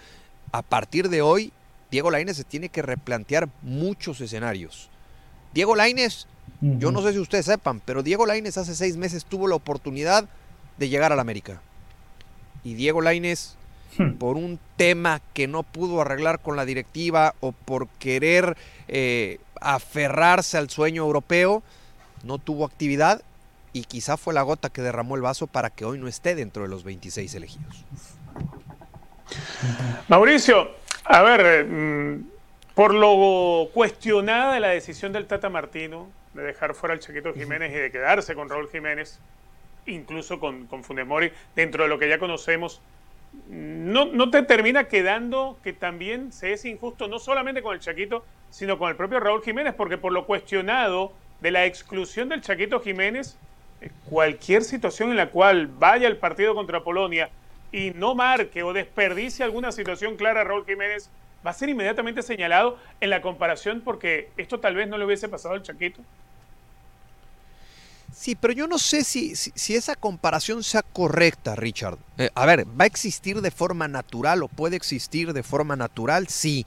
a partir de hoy, Diego Laines se tiene que replantear muchos escenarios. Diego Laines, yo no sé si ustedes sepan, pero Diego Laines hace seis meses tuvo la oportunidad de llegar a la América. Y Diego Laines, hmm. por un tema que no pudo arreglar con la directiva o por querer eh, aferrarse al sueño europeo, no tuvo actividad y quizá fue la gota que derramó el vaso para que hoy no esté dentro de los 26 elegidos. Mauricio, a ver, mm, por lo cuestionada de la decisión del Tata Martino de dejar fuera al Chiquito Jiménez y de quedarse con Raúl Jiménez, incluso con, con Funemori, dentro de lo que ya conocemos, no, no, te termina quedando que también se es injusto no solamente con el Chaquito, sino con el propio Raúl Jiménez, porque por lo cuestionado de la exclusión del Chaquito Jiménez, cualquier situación en la cual vaya el partido contra Polonia y no marque o desperdicie alguna situación clara Raúl Jiménez, va a ser inmediatamente señalado en la comparación porque esto tal vez no le hubiese pasado al Chaquito. Sí, pero yo no sé si, si, esa comparación sea correcta, Richard. Eh, a ver, ¿va a existir de forma natural o puede existir de forma natural? Sí,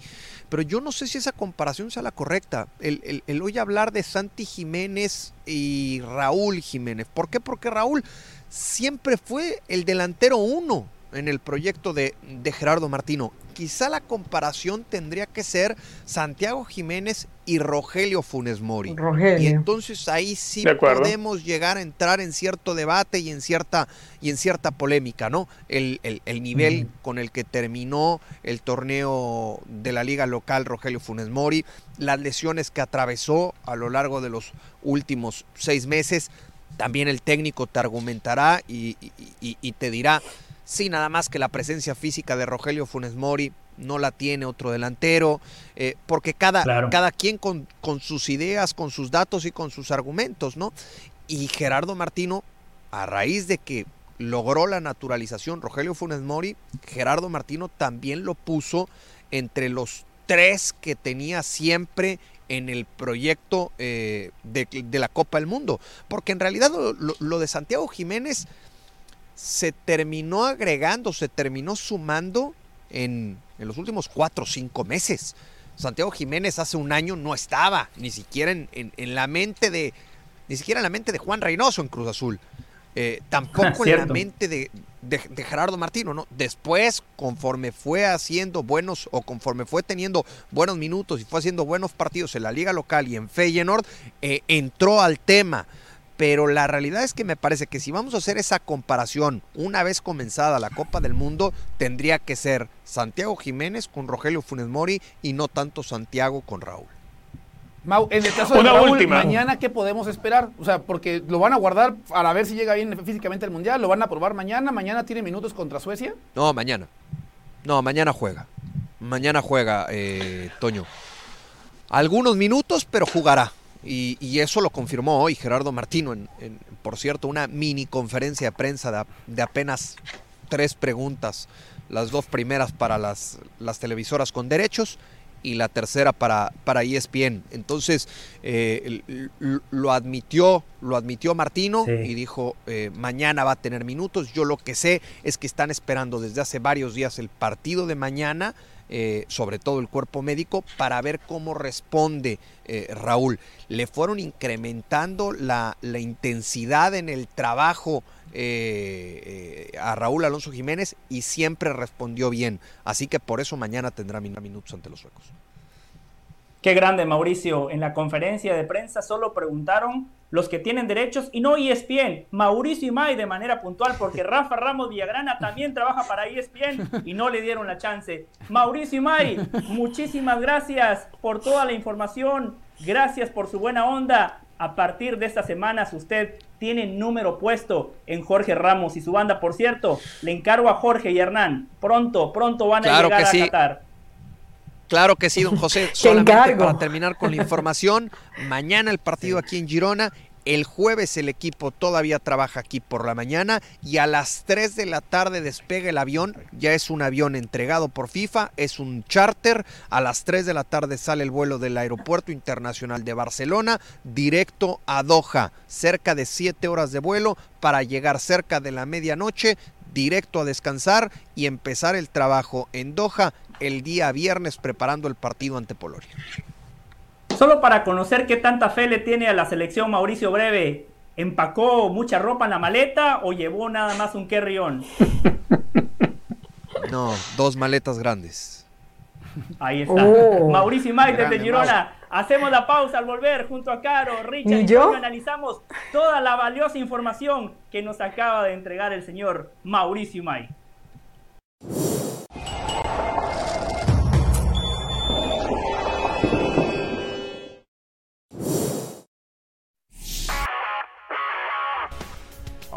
pero yo no sé si esa comparación sea la correcta. El, el, hoy hablar de Santi Jiménez y Raúl Jiménez. ¿Por qué? Porque Raúl siempre fue el delantero uno en el proyecto de, de Gerardo Martino quizá la comparación tendría que ser Santiago Jiménez y Rogelio Funes Mori. Y entonces ahí sí podemos llegar a entrar en cierto debate y en cierta, y en cierta polémica, ¿no? El, nivel con el que terminó el torneo de la liga local Rogelio Funes Mori, las lesiones que atravesó a lo largo de los últimos seis meses. También el técnico te argumentará y te dirá Sí, nada más que la presencia física de Rogelio Funes Mori no la tiene otro delantero, eh, porque cada, cada quien con, con, sus ideas, con sus datos y con sus argumentos, ¿no? Y Gerardo Martino, a raíz de que logró la naturalización Rogelio Funes Mori, Gerardo Martino también lo puso entre los tres que tenía siempre en el proyecto eh, de, la Copa del Mundo. Porque en realidad lo de Santiago Jiménez se terminó agregando, se terminó sumando en, los últimos cuatro o cinco meses. Santiago Jiménez hace un año no estaba, ni siquiera en, la mente de, ni siquiera en la mente de Juan Reynoso en Cruz Azul. Eh, tampoco en la mente de, Gerardo Martino, ¿no? Después, conforme fue haciendo buenos o conforme fue teniendo buenos minutos y fue haciendo buenos partidos en la liga local y en Feyenoord, eh, entró al tema pero la realidad es que me parece que si vamos a hacer esa comparación una vez comenzada la Copa del Mundo, tendría que ser Santiago Jiménez con Rogelio Funes Mori y no tanto Santiago con Raúl. Mau, en el caso de Raúl, mañana qué podemos esperar? O sea, porque lo van a guardar para ver si llega bien físicamente el Mundial, lo van a probar mañana, mañana tiene minutos contra Suecia. No, mañana. No, mañana juega. Mañana juega, eh, Toño. Algunos minutos, pero jugará. Y, eso lo confirmó hoy Gerardo Martino en, por cierto, una mini conferencia de prensa de, apenas tres preguntas, las dos primeras para las, las televisoras con derechos y la tercera para, para ESPN. Entonces eh, lo admitió, lo admitió Martino y dijo eh, mañana va a tener minutos. Yo lo que sé es que están esperando desde hace varios días el partido de mañana eh, sobre todo el cuerpo médico, para ver cómo responde eh, Raúl. Le fueron incrementando la, intensidad en el trabajo eh, a Raúl Alonso Jiménez y siempre respondió bien. Así que por eso mañana tendrá minutos ante los suecos. Qué grande, Mauricio. En la conferencia de prensa solo preguntaron los que tienen derechos y no ESPN. Mauricio y May de manera puntual, porque Rafa Ramos Villagrana también trabaja para ESPN y no le dieron la chance. Mauricio y May, muchísimas gracias por toda la información. Gracias por su buena onda. A partir de estas semanas usted tiene número puesto en Jorge Ramos y su banda. Por cierto, le encargo a Jorge y Hernán. Pronto, pronto van a llegar a Qatar. Claro que sí, don José. Solamente para terminar con la información, mañana el partido aquí en Girona. El jueves el equipo todavía trabaja aquí por la mañana y a las 3 de la tarde despega el avión. Ya es un avión entregado por FIFA, es un charter. A las 3 de la tarde sale el vuelo del Aeropuerto Internacional de Barcelona directo a Doha. Cerca de 7 horas de vuelo para llegar cerca de la medianoche directo a descansar y empezar el trabajo en Doha el día viernes preparando el partido ante Polonia. Solo para conocer qué tanta fe le tiene a la selección Mauricio Breve, ¿empacó mucha ropa en la maleta o llevó nada más un carry-on? No, dos maletas grandes. Ahí está. Oh. Mauricio y Mike desde Girona. Hacemos la pausa al volver junto a Caro, Richard y yo analizamos toda la valiosa información que nos acaba de entregar el señor Mauricio May.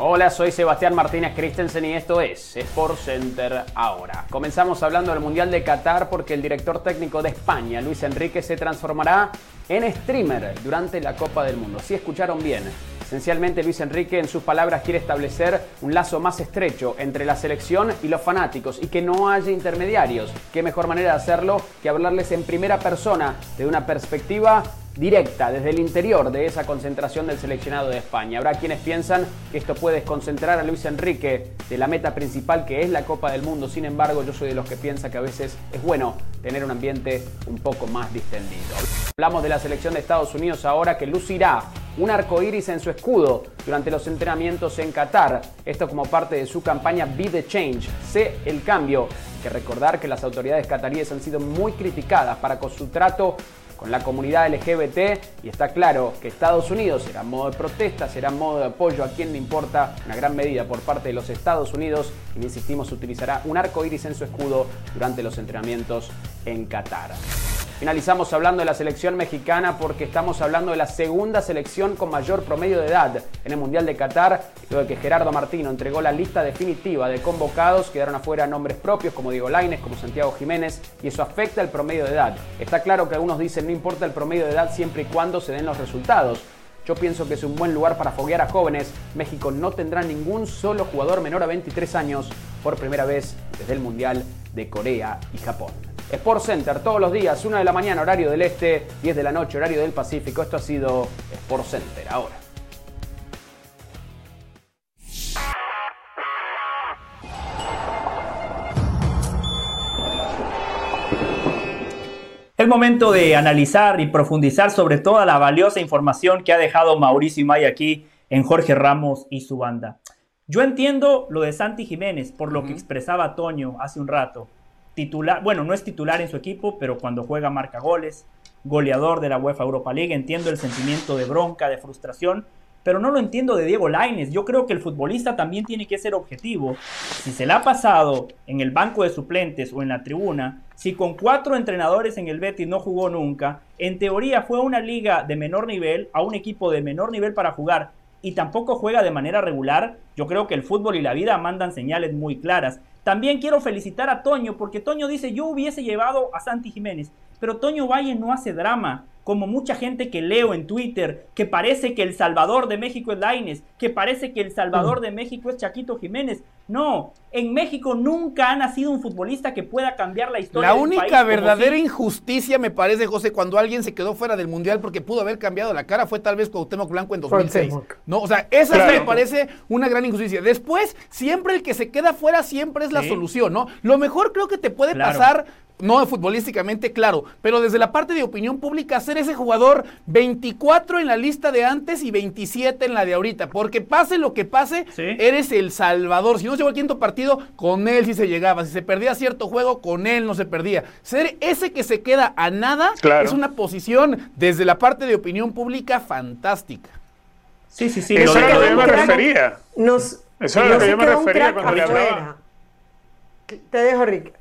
Hola, soy Sebastián Martínez Christensen y esto es Sport Center ahora. Comenzamos hablando del Mundial de Qatar porque el director técnico de España, Luis Enrique, se transformará en streamer durante la Copa del Mundo. Si escucharon bien, esencialmente Luis Enrique en sus palabras quiere establecer un lazo más estrecho entre la selección y los fanáticos y que no haya intermediarios. ¿Qué mejor manera de hacerlo que hablarles en primera persona de una perspectiva directa desde el interior de esa concentración del seleccionado de España. Habrá quienes piensan que esto puede desconcentrar a Luis Enrique de la meta principal que es la Copa del Mundo. Sin embargo, yo soy de los que piensa que a veces es bueno tener un ambiente un poco más distendido. Hablamos de la selección de Estados Unidos ahora que lucirá un arco iris en su escudo durante los entrenamientos en Qatar. Esto como parte de su campaña Be the Change, sé el cambio. Hay que recordar que las autoridades cataríes han sido muy criticadas para con su trato con la comunidad LGBT y está claro que Estados Unidos será modo de protesta, será modo de apoyo a quien le importa, una gran medida por parte de los Estados Unidos y insistimos utilizará un arco iris en su escudo durante los entrenamientos en Qatar. Finalizamos hablando de la selección mexicana porque estamos hablando de la segunda selección con mayor promedio de edad en el Mundial de Qatar, luego de que Gerardo Martino entregó la lista definitiva de convocados, quedaron afuera nombres propios como Diego Laines, como Santiago Jiménez, y eso afecta el promedio de edad. Está claro que algunos dicen no importa el promedio de edad siempre y cuando se den los resultados. Yo pienso que es un buen lugar para foguear a jóvenes. México no tendrá ningún solo jugador menor a 23 años por primera vez desde el Mundial de Corea y Japón. Sport Center todos los días, 1 de la mañana, horario del este, 10 de la noche, horario del Pacífico. Esto ha sido Sport Center ahora. Es momento de analizar y profundizar sobre toda la valiosa información que ha dejado Mauricio Imay aquí en Jorge Ramos y su banda. Yo entiendo lo de Santi Jiménez por lo que expresaba Toño hace un rato titular, bueno, no es titular en su equipo, pero cuando juega marca goles, goleador de la UEFA Europa League, entiendo el sentimiento de bronca, de frustración, pero no lo entiendo de Diego Laines. Yo creo que el futbolista también tiene que ser objetivo. Si se le ha pasado en el banco de suplentes o en la tribuna, si con cuatro entrenadores en el Betis no jugó nunca, en teoría fue a una liga de menor nivel, a un equipo de menor nivel para jugar y tampoco juega de manera regular, yo creo que el fútbol y la vida mandan señales muy claras. También quiero felicitar a Toño, porque Toño dice, yo hubiese llevado a Santi Jiménez, pero Toño Valle no hace drama, como mucha gente que leo en Twitter, que parece que el Salvador de México es Laines, que parece que el Salvador de México es Chaquito Jiménez. No, en México nunca ha nacido un futbolista que pueda cambiar la historia. La única verdadera injusticia, me parece, José, cuando alguien se quedó fuera del Mundial porque pudo haber cambiado la cara, fue tal vez Cuauhtémoc Blanco en 2006. No, o sea, esa me parece una gran injusticia. Después, siempre el que se queda fuera siempre es la solución, ¿no? Lo mejor creo que te puede pasar no futbolísticamente, claro, pero desde la parte de opinión pública, ser ese jugador 24 en la lista de antes y 27 en la de ahorita, porque pase lo que pase, eres el salvador. Si no, llegó el quinto partido, con él sí se llegaba. Si se perdía cierto juego, con él no se perdía. Ser ese que se queda a nada Claro. es una posición desde la parte de opinión pública fantástica. Sí, sí, sí. Eso era lo que yo me refería. Nos, Eso era lo que yo me refería cuando le hablaba. Te dejo, Rick.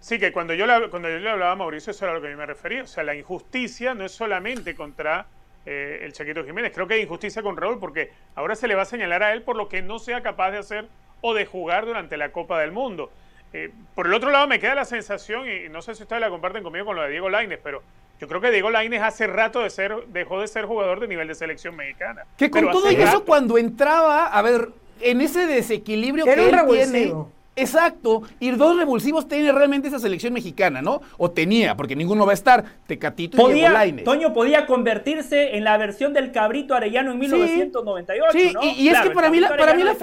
Sí, que cuando yo, le, cuando yo le hablaba a Mauricio, eso era a lo que yo me refería. O sea, la injusticia no es solamente contra eh, el Chaquito Jiménez. Creo que hay injusticia con Raúl porque ahora se le va a señalar a él por lo que no sea capaz de hacer o de jugar durante la Copa del Mundo. Eh, por el otro lado, me queda la sensación, y no sé si ustedes la comparten conmigo con lo de Diego Lainez, pero yo creo que Diego Lainez hace rato de ser, dejó de ser jugador de nivel de selección mexicana. Que con Pero todo y eso, cuando entraba, a ver, en ese desequilibrio Era que él tiene. Exacto, y dos revulsivos tiene realmente esa selección mexicana, ¿no? O tenía, porque ninguno va a estar. Tecatito y Diego Podía, Lainez. Toño podía convertirse en la versión del cabrito arellano en 1998, Sí, ¿no? y, y es que para mí, la, para mí, la,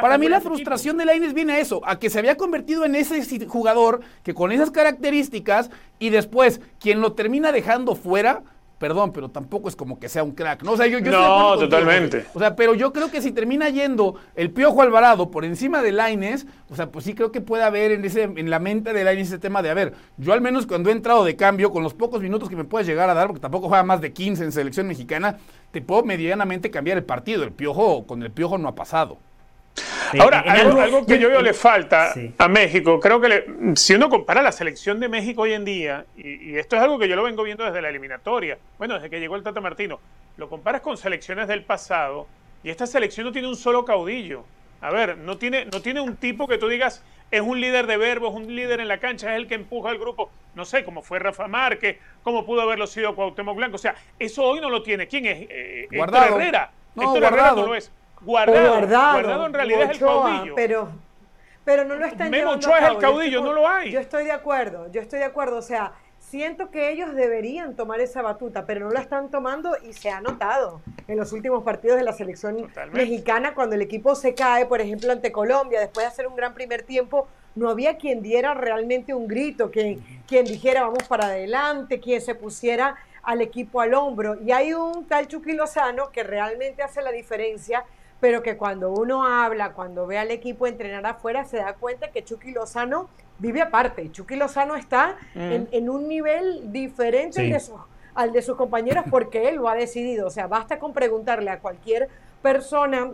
para mí frustración de Lainez viene a eso, a que se había convertido en ese jugador que con esas características y después quien lo termina dejando fuera, perdón, pero tampoco es como que sea un crack, ¿no? O sea, yo, yo No, contigo, totalmente. O sea, pero yo creo que si termina yendo el Piojo Alvarado por encima de Lainez, o sea, pues sí creo que puede haber en ese en la mente de Lainez ese tema de, a ver, yo al menos cuando he entrado de cambio, con los pocos minutos que me puedes llegar a dar, porque tampoco juega más de 15 en selección mexicana, te puedo medianamente cambiar el partido. El Piojo, con el Piojo no ha pasado. Ahora, algo, algo que yo veo le falta Sí. a México, creo que le- si uno compara la selección de México hoy en día, y, y esto es algo que yo lo vengo viendo desde la eliminatoria, bueno, desde que llegó el Tata Martino, lo comparas con selecciones del pasado, y esta selección no tiene un solo caudillo. A ver, no tiene, no tiene un tipo que tú digas es un líder de verbo, es un líder en la cancha, es el que empuja al grupo. No sé, como fue Rafa Márquez, como pudo haberlo sido Cuauhtémoc Blanco. O sea, eso hoy no lo tiene. ¿Quién es? Eh, Héctor Guardado. Herrera. No, Héctor Herrera Guardado. no lo es. Guardado. Guardado, Guardado en realidad es el Ochoa, caudillo. Pero, pero no lo están Memo Ochoa es el caudillo, estoy- no lo hay. Yo estoy de acuerdo, yo estoy de acuerdo. O sea, siento que ellos deberían tomar esa batuta, pero no la están tomando y se ha notado en los últimos partidos de la selección Totalmente. mexicana cuando el equipo se cae, por ejemplo, ante Colombia, después de hacer un gran primer tiempo. No había quien diera realmente un grito, quien, quien dijera vamos para adelante, quien se pusiera al equipo al hombro. Y hay un tal Chucky Lozano que realmente hace la diferencia, pero que cuando uno habla, cuando ve al equipo entrenar afuera, se da cuenta que Chucky Lozano vive aparte. Chucky Lozano está en, en un nivel diferente Sí. de sus, al de sus compañeros porque él lo ha decidido. O sea, basta con preguntarle a cualquier persona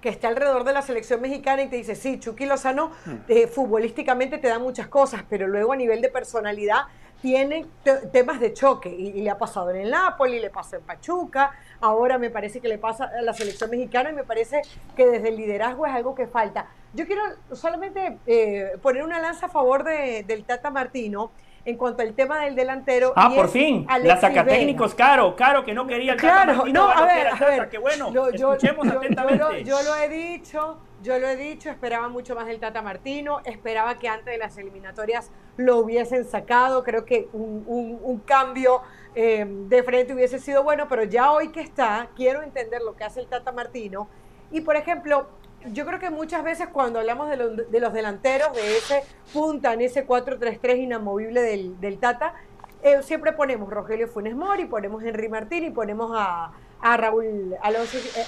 que esté alrededor de la selección mexicana y te dice, sí, Chucky Lozano eh, futbolísticamente te da muchas cosas, pero luego a nivel de personalidad tiene te- temas de choque y, y le ha pasado en el Napoli, le pasó en Pachuca, ahora me parece que le pasa a la selección mexicana y me parece que desde el liderazgo es algo que falta. Yo quiero solamente eh, poner una lanza a favor de- del Tata Martino en cuanto al tema del delantero. Ah, por fin, la Alexis sacatécnicos Vega. caro, caro que no quería el Tata Claro, Martino, no, a ver, a Tata, ver. qué bueno, Yo- yo- escuchemos yo- yo atentamente. lo, yo lo he dicho, yo lo he dicho, esperaba mucho más del Tata Martino, esperaba que antes de las eliminatorias lo hubiesen sacado, creo que un, cambio eh, de frente hubiese sido bueno, pero ya hoy que está, quiero entender lo que hace el Tata Martino. Y por ejemplo, yo creo que muchas veces cuando hablamos de, los- de los delanteros, de ese punta en ese 4-3-3 inamovible del, del Tata, eh, siempre ponemos Rogelio Funes Mori, ponemos Henry Martín y ponemos a, a Raúl eh,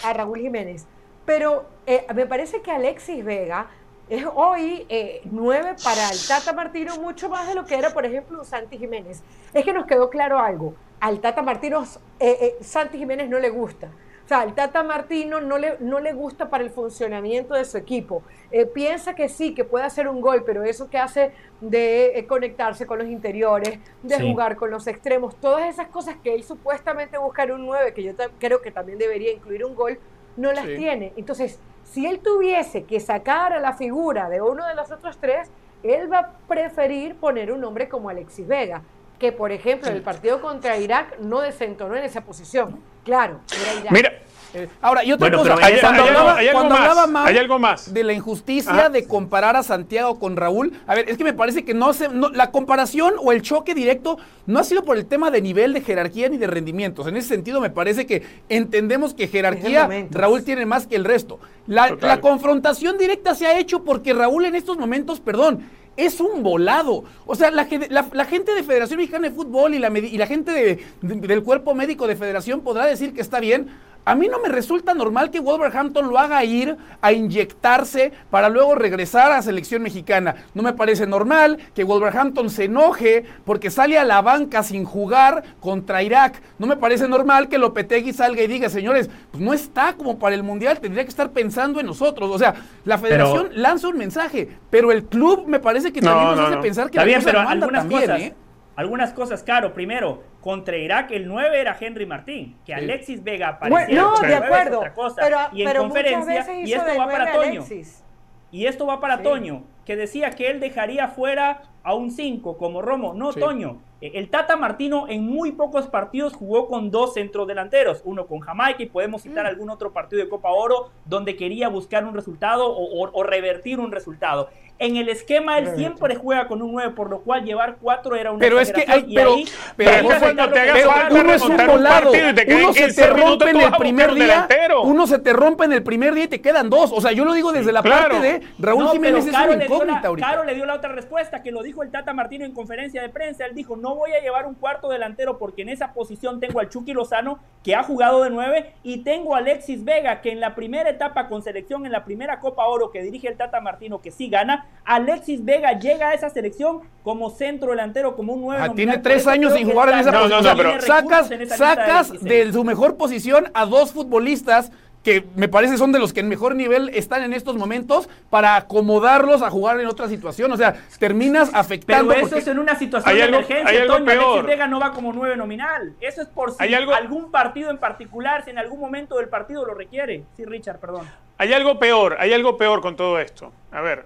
a Raúl Jiménez. Pero eh, me parece que Alexis Vega es hoy eh, nueve para el Tata Martino mucho más de lo que era, por ejemplo, Santi Jiménez. Es que nos quedó claro algo. Al Tata Martino eh, eh, Santi Jiménez no le gusta. O sea, al Tata Martino no le, no le gusta para el funcionamiento de su equipo. Eh, piensa que sí, que puede hacer un gol, pero eso que hace de eh, conectarse con los interiores, de Sí. jugar con los extremos, todas esas cosas que él supuestamente busca en un 9, que yo creo que también debería incluir un gol, no las Sí. tiene. Entonces, si él tuviese que sacar a la figura de uno de los otros tres, él va a preferir poner un hombre como Alexis Vega, que por ejemplo en el partido contra Irak no desentonó en esa posición. Claro, era Irak. Mira, Eh, ahora, y otra Bueno, cosa, hay, cuando hay hablaba, hay algo cuando más, hablaba Mau hay algo más. de la injusticia Ajá. de comparar a Santiago con Raúl, a ver, es que me parece que no se, no- la comparación o el choque directo no ha sido por el tema de nivel de jerarquía ni de rendimientos. En ese sentido, me parece que entendemos que jerarquía. Raúl tiene más que el resto. La, Total. la confrontación directa se ha hecho porque Raúl en estos momentos, perdón, es un volado. O sea, la, gen- la- la gente de Federación Mexicana de Fútbol y la, medi- y la gente de- de- del cuerpo médico de Federación podrá decir que está bien. A mí no me resulta normal que Wolverhampton lo haga ir a inyectarse para luego regresar a la selección mexicana. No me parece normal que Wolverhampton se enoje porque sale a la banca sin jugar contra Irak. No me parece normal que Lopetegui salga y diga, señores, pues no está como para el Mundial, tendría que estar pensando en nosotros. O sea, la federación lanza un mensaje, pero el club me parece que también nos hace pensar que Está la bien, pero algunas cosas, ¿eh? algunas cosas, claro. Primero, contra Irak el 9 era Henry Martín, que Alexis Vega Bueno, apareciera no, de acuerdo. otra cosa. Pero, y en pero muchas conferencia, y esto va para Toño. Alexis. Y esto va para Sí. Toño, que decía que él dejaría fuera a un 5 como Romo. No, Sí. Toño. eh, El Tata Martino en muy pocos partidos jugó con dos centrodelanteros, uno con Jamaica y podemos citar algún otro partido de Copa Oro donde quería buscar un resultado o, o- o revertir un resultado. En el esquema él siempre juega con un 9, por lo cual llevar 4 era una Pero es que hay- pero- ahí cuando te hagas pasa. Pero falta uno es un volado. Uno se 15 te rompe en el primer día. delantero. Uno se te rompe en el primer día y te quedan dos. O sea, yo lo digo desde la Claro. parte de Raúl No, Jiménez es una dio la, incógnita ahorita. Caro le dio la otra respuesta, que lo dijo el Tata Martino en conferencia de prensa. Él dijo, no voy a llevar un cuarto delantero porque en esa posición tengo al Chucky Lozano, que ha jugado de nueve, y tengo a Alexis Vega, que en la primera etapa con selección, en la primera Copa Oro que dirige el Tata Martino, que sí gana, Alexis Vega llega a esa selección como centro delantero, como un nueve. Ah, nominal. tiene tres años sin jugar en esa No, posición. no, pero- sacas de sacas 16. de su mejor posición a dos futbolistas que me parece son de los que en mejor nivel están en estos momentos para acomodarlos a jugar en otra situación. O sea, terminas afectando. Pero eso es en una situación Hay de algo- emergencia, hay algo Toño. Alexis. Vega no va como nueve nominal. Eso es por si Hay algo- algún partido en particular, si en algún momento del partido lo requiere. Sí, Richard, perdón. Hay algo peor, hay algo peor con todo esto. A ver,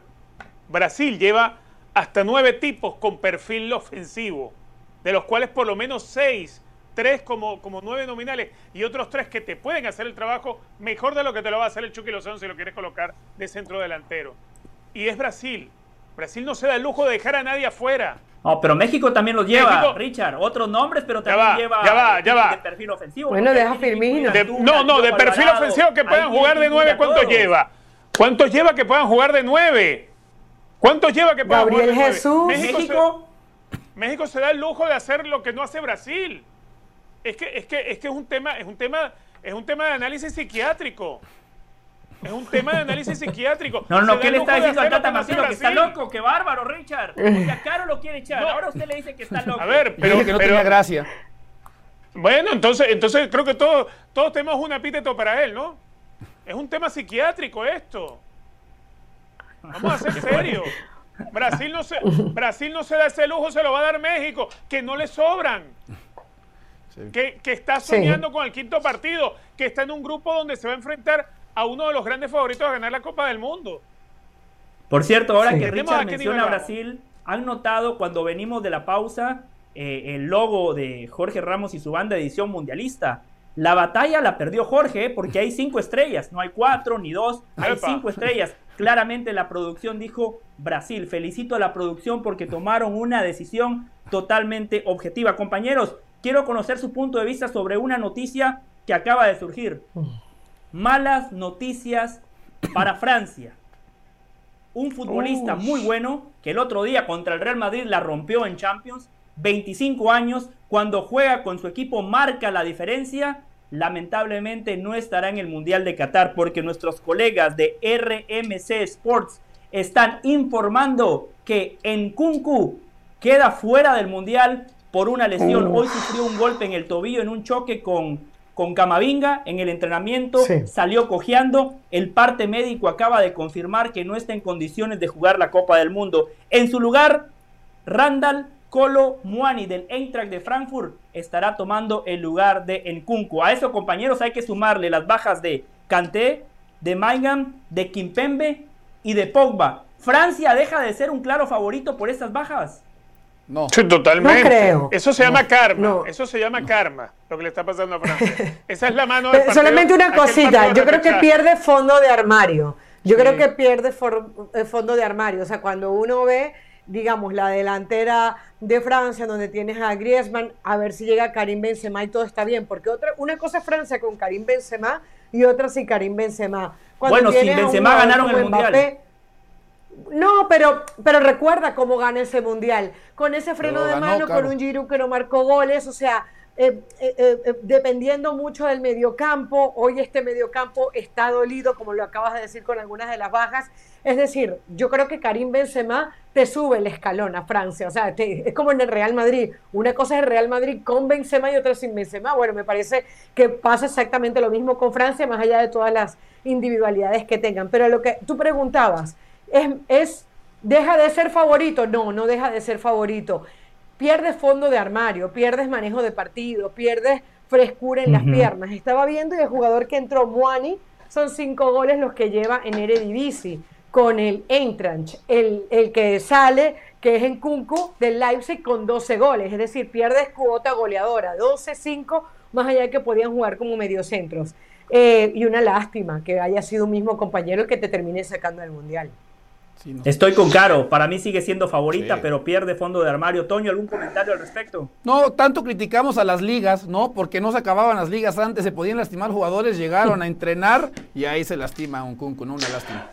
Brasil lleva hasta nueve tipos con perfil ofensivo, de los cuales por lo menos seis, tres como, como nueve nominales y otros tres que te pueden hacer el trabajo mejor de lo que te lo va a hacer el Chucky Lozano si lo quieres colocar de centro delantero. Y es Brasil. Brasil no se da el lujo de dejar a nadie afuera. No, pero México también los lleva, México- Richard. Otros nombres, pero Ya también va, lleva ya va, ya tipos va. de perfil ofensivo. Bueno, deja Firmino. De- no, no, de perfil Alvarado. ofensivo que puedan jugar de nueve, ¿cuántos lleva? ¿Cuántos lleva que puedan jugar de nueve? ¿Cuántos lleva que puedan Gabriel? Jesús. México, México, se, México se da el lujo de hacer lo que no hace Brasil. Es que es que es que es un tema, es un tema, es un tema de análisis psiquiátrico. Es un tema de análisis psiquiátrico. No, no, ¿qué le está diciendo lo Tata que Martino? Que está loco, qué bárbaro, Richard. O sea, Caro lo quiere echar. No. Ahora usted le dice que está loco. A ver, pero, que no pero- tenía gracia. Bueno, entonces, entonces creo que todos, todos tenemos un epíteto para él, ¿no? Es un tema psiquiátrico esto. Vamos a ser serios. Brasil no, se, Brasil no se da ese lujo, se lo va a dar México, que no le sobran. Que, que está Sí. soñando con el quinto partido, que está en un grupo donde se va a enfrentar a uno de los grandes favoritos a ganar la Copa del Mundo. Por cierto, ahora Sí. que Richard menciona a. Brasil, han notado cuando venimos de la pausa eh, el logo de Jorge Ramos y su banda edición mundialista. La batalla la perdió Jorge eh, porque hay cinco estrellas, no hay cuatro ni dos, hay Epa. cinco estrellas. Claramente la producción dijo Brasil. Felicito a la producción porque tomaron una decisión totalmente objetiva. Compañeros, quiero conocer su punto de vista sobre una noticia que acaba de surgir. Malas noticias para Francia un futbolista muy bueno que el otro día contra el Real Madrid la rompió en Champions, 25 años, cuando juega con su equipo marca la diferencia, lamentablemente no estará en el Mundial de Qatar porque nuestros colegas de RMC Sports están informando que Nkunku queda fuera del Mundial por una lesión. Hoy sufrió un golpe en el tobillo en un choque con, con Camavinga en el entrenamiento, Sí. salió cojeando. El parte médico acaba de confirmar que no está en condiciones de jugar la Copa del Mundo. En su lugar, Randall Colo Muani del Eintracht de Frankfurt estará tomando el lugar de Nkunku. A eso, compañeros, hay que sumarle las bajas de Kanté, de Maigam, de Kimpembe y de Pogba. Francia deja de ser un claro favorito por estas bajas. No. Sí, totalmente. No creo. Eso se llama karma. no. Eso se llama karma, lo que le está pasando a Francia. Esa es la mano del partido- solamente una cosita, yo creo que pierde fondo de armario. Yo creo que pierde for- eh, fondo de armario. O sea, cuando uno ve, digamos, la delantera de Francia, donde tienes a Griezmann, a ver si llega Karim Benzema y todo está bien. Porque otra, una cosa es Francia con Karim Benzema y otra sin Karim Benzema. Cuando Bueno, sin Benzema ganaron el Mundial. Mbappé, no, pero, pero recuerda cómo gana ese mundial. Con ese freno Pero de ganó, mano, con un Giroud que no marcó goles. O sea, eh, eh, eh, dependiendo mucho del mediocampo. Hoy este mediocampo está dolido, como lo acabas de decir, con algunas de las bajas. Es decir, yo creo que Karim Benzema te sube el escalón a Francia. O sea, es como en el Real Madrid. Una cosa es el Real Madrid con Benzema y otra sin Benzema. Bueno, me parece que pasa exactamente lo mismo con Francia, más allá de todas las individualidades que tengan. Pero lo que tú preguntabas, ¿es, es deja de ser favorito? No, no deja de ser favorito pierdes fondo de armario, pierdes manejo de partido, pierdes frescura en las piernas. Estaba viendo y el jugador que entró, Moani, son cinco goles los que lleva en Eredivisie con el Eintracht, el, el que sale, que es en Kunku del Leipzig con 12 goles, es decir, pierdes cuota goleadora, 12-5, más allá de que podían jugar como mediocentros. Eh, y una lástima que haya sido un mismo compañero el que te termine sacando del Mundial. Estoy con Caro, para mí sigue siendo favorita, pero pierde fondo de armario. Toño, ¿algún comentario al respecto? No, tanto criticamos a las ligas, ¿no? Porque no se acababan las ligas antes, se podían lastimar jugadores, llegaron a entrenar y ahí se lastima un Kun con una lástima.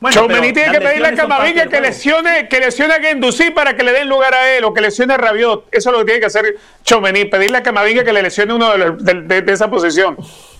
Bueno, tiene que pedirle a Camavinga que lesione, que lesione a Gendouzi para que le den lugar a él o que lesione a Rabiot. Eso es lo que tiene que hacer Chomení, pedirle a Camavinga que le lesione uno de, esa posición.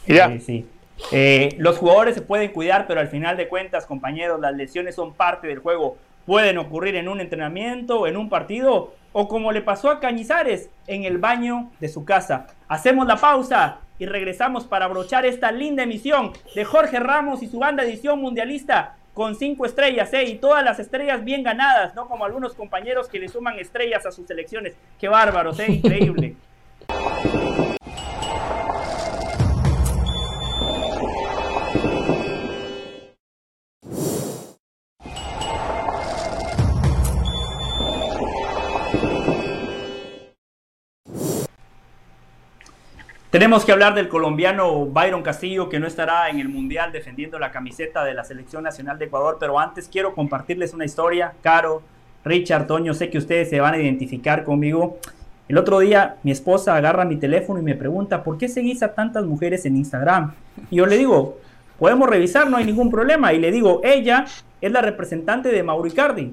Y ya. Sí, sí. Eh, los jugadores se pueden cuidar, pero al final de cuentas, compañeros, las lesiones son parte del juego. Pueden ocurrir en un entrenamiento, en un partido, o como le pasó a Cañizares, en el baño de su casa. Hacemos la pausa y regresamos para abrochar esta linda emisión de Jorge Ramos y su banda edición mundialista con cinco estrellas, ¿eh? Y todas las estrellas bien ganadas, no como algunos compañeros que le suman estrellas a sus selecciones. Qué bárbaros, ¿eh? Increíble. Tenemos que hablar del colombiano Byron Castillo, que no estará en el Mundial defendiendo la camiseta de la Selección Nacional de Ecuador, pero antes quiero compartirles una historia. Caro, Richard, Toño, sé que ustedes se van a identificar conmigo. El otro día mi esposa agarra mi teléfono y me pregunta, ¿por qué seguís a tantas mujeres en Instagram? Y yo le digo, podemos revisar, no hay ningún problema. Y le digo, ella es la representante de Mauricardi.